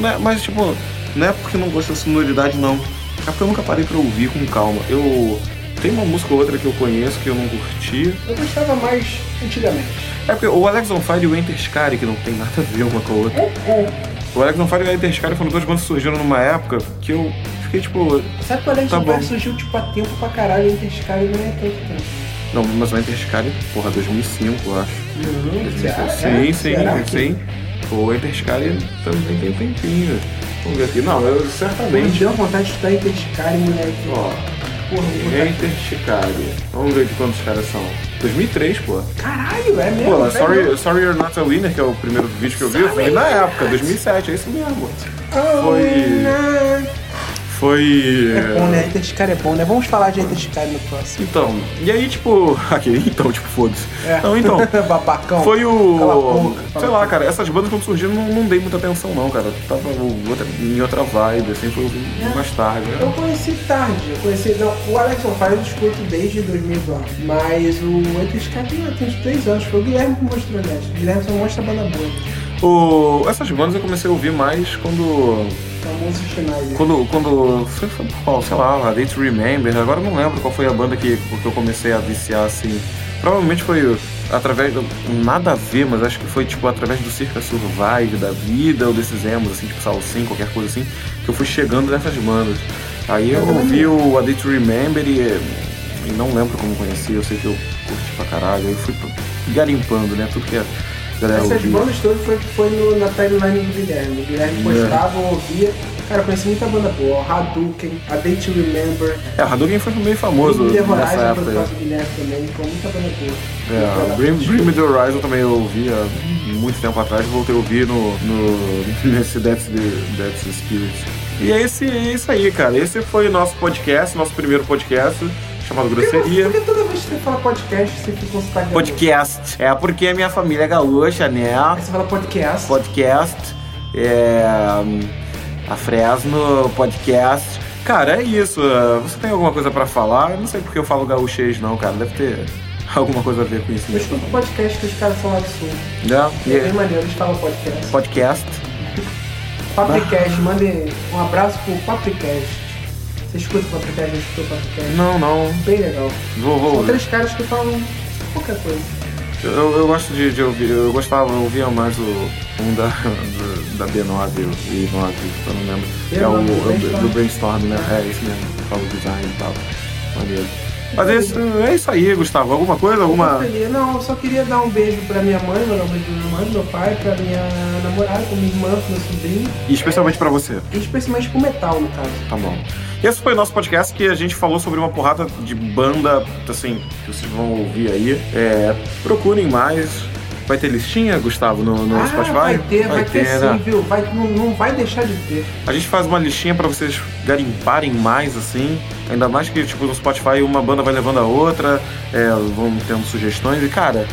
Né, Mas, tipo, não é porque não gosto da sonoridade, não. É porque eu nunca parei pra ouvir com calma. Eu. Tem uma música ou outra que eu conheço que eu não curti. Eu gostava mais antigamente. É porque o Alex on Fire e o Enter Scary, que não tem nada a ver uma com a outra. O Alex on Fire e o Enter Scary foram duas bandas que surgiram numa época que eu fiquei tipo. Sabe que o Alex Tá on Fire surgiu tipo a tempo pra caralho, entre esse cara não é tanto tempo. Não, mas o Enter Scary, porra, 2005, eu acho. Sim, É? sim, Será que- sim. O Enter Scary também tem tempinho. Vamos ver aqui. Não, eu Me certamente. deu vontade de estudar entre esse cara e moleque. Ó, Porra, eu Enter Shikari. Vamos ver de quantos caras são. 2003, pô. Caralho, é mesmo. Pô, velho. sorry, sorry You're Not a Winner, que é o primeiro vídeo que eu vi, eu vi na época, 2007, é isso mesmo. Foi. Foi. É bom, né? Entre esse cara é bom, né? Vamos falar de entre esse cara no próximo. Então, e aí, tipo. Aqui, então, tipo, foda-se. É. Não, então. Babacão. Foi Cala o. boca, Sei lá, cara, essas bandas quando surgiram não, não dei muita atenção, não, cara. Tava outra- em outra vibe, assim, foi mais tarde. Eu Né? conheci tarde, eu conheci. Não, o Alex Fire eu escuto desde 2009. Mas o Entre esse cara tem, tem uns 3 anos. Foi o Guilherme que mostrou, aliás. O Guilherme só mostra banda boa. O, essas bandas eu comecei a ouvir mais quando. Quando. quando foi, foi qual, sei lá, a Date Remember, agora não lembro qual foi a banda que, que eu comecei a viciar assim. Provavelmente foi através. Nada a ver, mas acho que foi tipo através do Circa Survive da vida ou desses emos, assim, tipo Salsim, qualquer coisa assim, que eu fui chegando nessas bandas. Aí eu ouvi o A Day to Remember e, e não lembro como conheci, eu sei que eu curti pra caralho, aí fui garimpando, né? Tudo que a galera Essas ouvia. bandas todas foi, foi no, na timeline do Guilherme. O Guilherme postava, eu ouvia. Cara, eu conheci muita banda boa. Hadouken, A Day to Remember. É, o Hadouken foi meio famoso Bring Me The Horizon por época. causa do Guilherme também. Foi muita banda boa. É, Bring Me The Horizon também eu ouvi há muito tempo atrás, voltei a ouvir no, no, nesse Death's, the, Death's Spirit. E é esse, é isso aí, cara. Esse foi o nosso podcast, nosso primeiro podcast, chamado Grosseria. Vez que você fala podcast, você fica sotaque. Podcast. É porque a minha família é gaúcha, né? Aí você fala podcast. Podcast. É. A Fresno Podcast. Cara, é isso. Você tem alguma coisa pra falar? Eu não sei porque eu falo gaúchês, não, cara. Deve ter alguma coisa a ver com isso Eu escuto podcast que os caras lá do sul. E é bem maneiro, eles falam podcast. Podcast. Papricast, mandem um abraço pro Papricast. Você escuta o Papricast? Já escutou o Papricast? Não, não. Bem legal. Vou, vou. São três caras que falam qualquer coisa. Eu, eu gosto de, de ouvir, eu gostava, eu ouvia mais o um da, do- da B9 e 9, eu não lembro. Que é o, B9, o- Brainstorm. do Brainstorm, né? É isso mesmo, fala o design e tal. Maneiro. Mas é isso, é isso aí, Gustavo. Alguma coisa? Alguma. Eu Não, eu só queria dar um beijo pra minha mãe, um beijo pra minha mãe, meu pai, pra minha namorada, pra minha irmã, pro meu sobrinho. E especialmente pra você. E especialmente pro metal, no caso. Tá bom. Esse foi o nosso podcast que a gente falou sobre uma porrada de banda, assim, que vocês vão ouvir aí. É, procurem mais. Vai ter listinha, Gustavo, no, no ah, Spotify? vai ter, vai, ter, sim, né? viu? Vai, não, não vai deixar de ter. A gente faz uma listinha pra vocês garimparem mais, assim. Ainda mais que, tipo, no Spotify uma banda vai levando a outra, é, vão tendo sugestões. E, cara,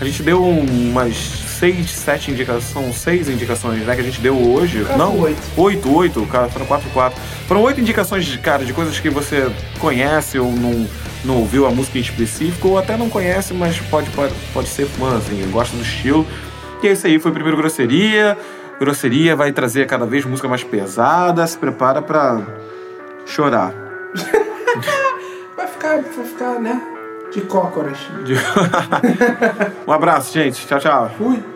a gente deu umas seis, sete indicações, são seis indicações, né, que a gente deu hoje. Quase Não, oito. oito, oito, cara, foram quatro, quatro. Foram oito indicações, de, cara, de coisas que você conhece ou não, não ouviu a música em específico, ou até não conhece, mas pode, pode, pode ser fã, assim, gosta do estilo. E é isso aí, foi o primeiro Grosseria. Grosseria vai trazer cada vez música mais pesada, se prepara pra chorar. Vai ficar, vai ficar, né? De cócoras. um abraço, gente. Tchau, tchau. Fui.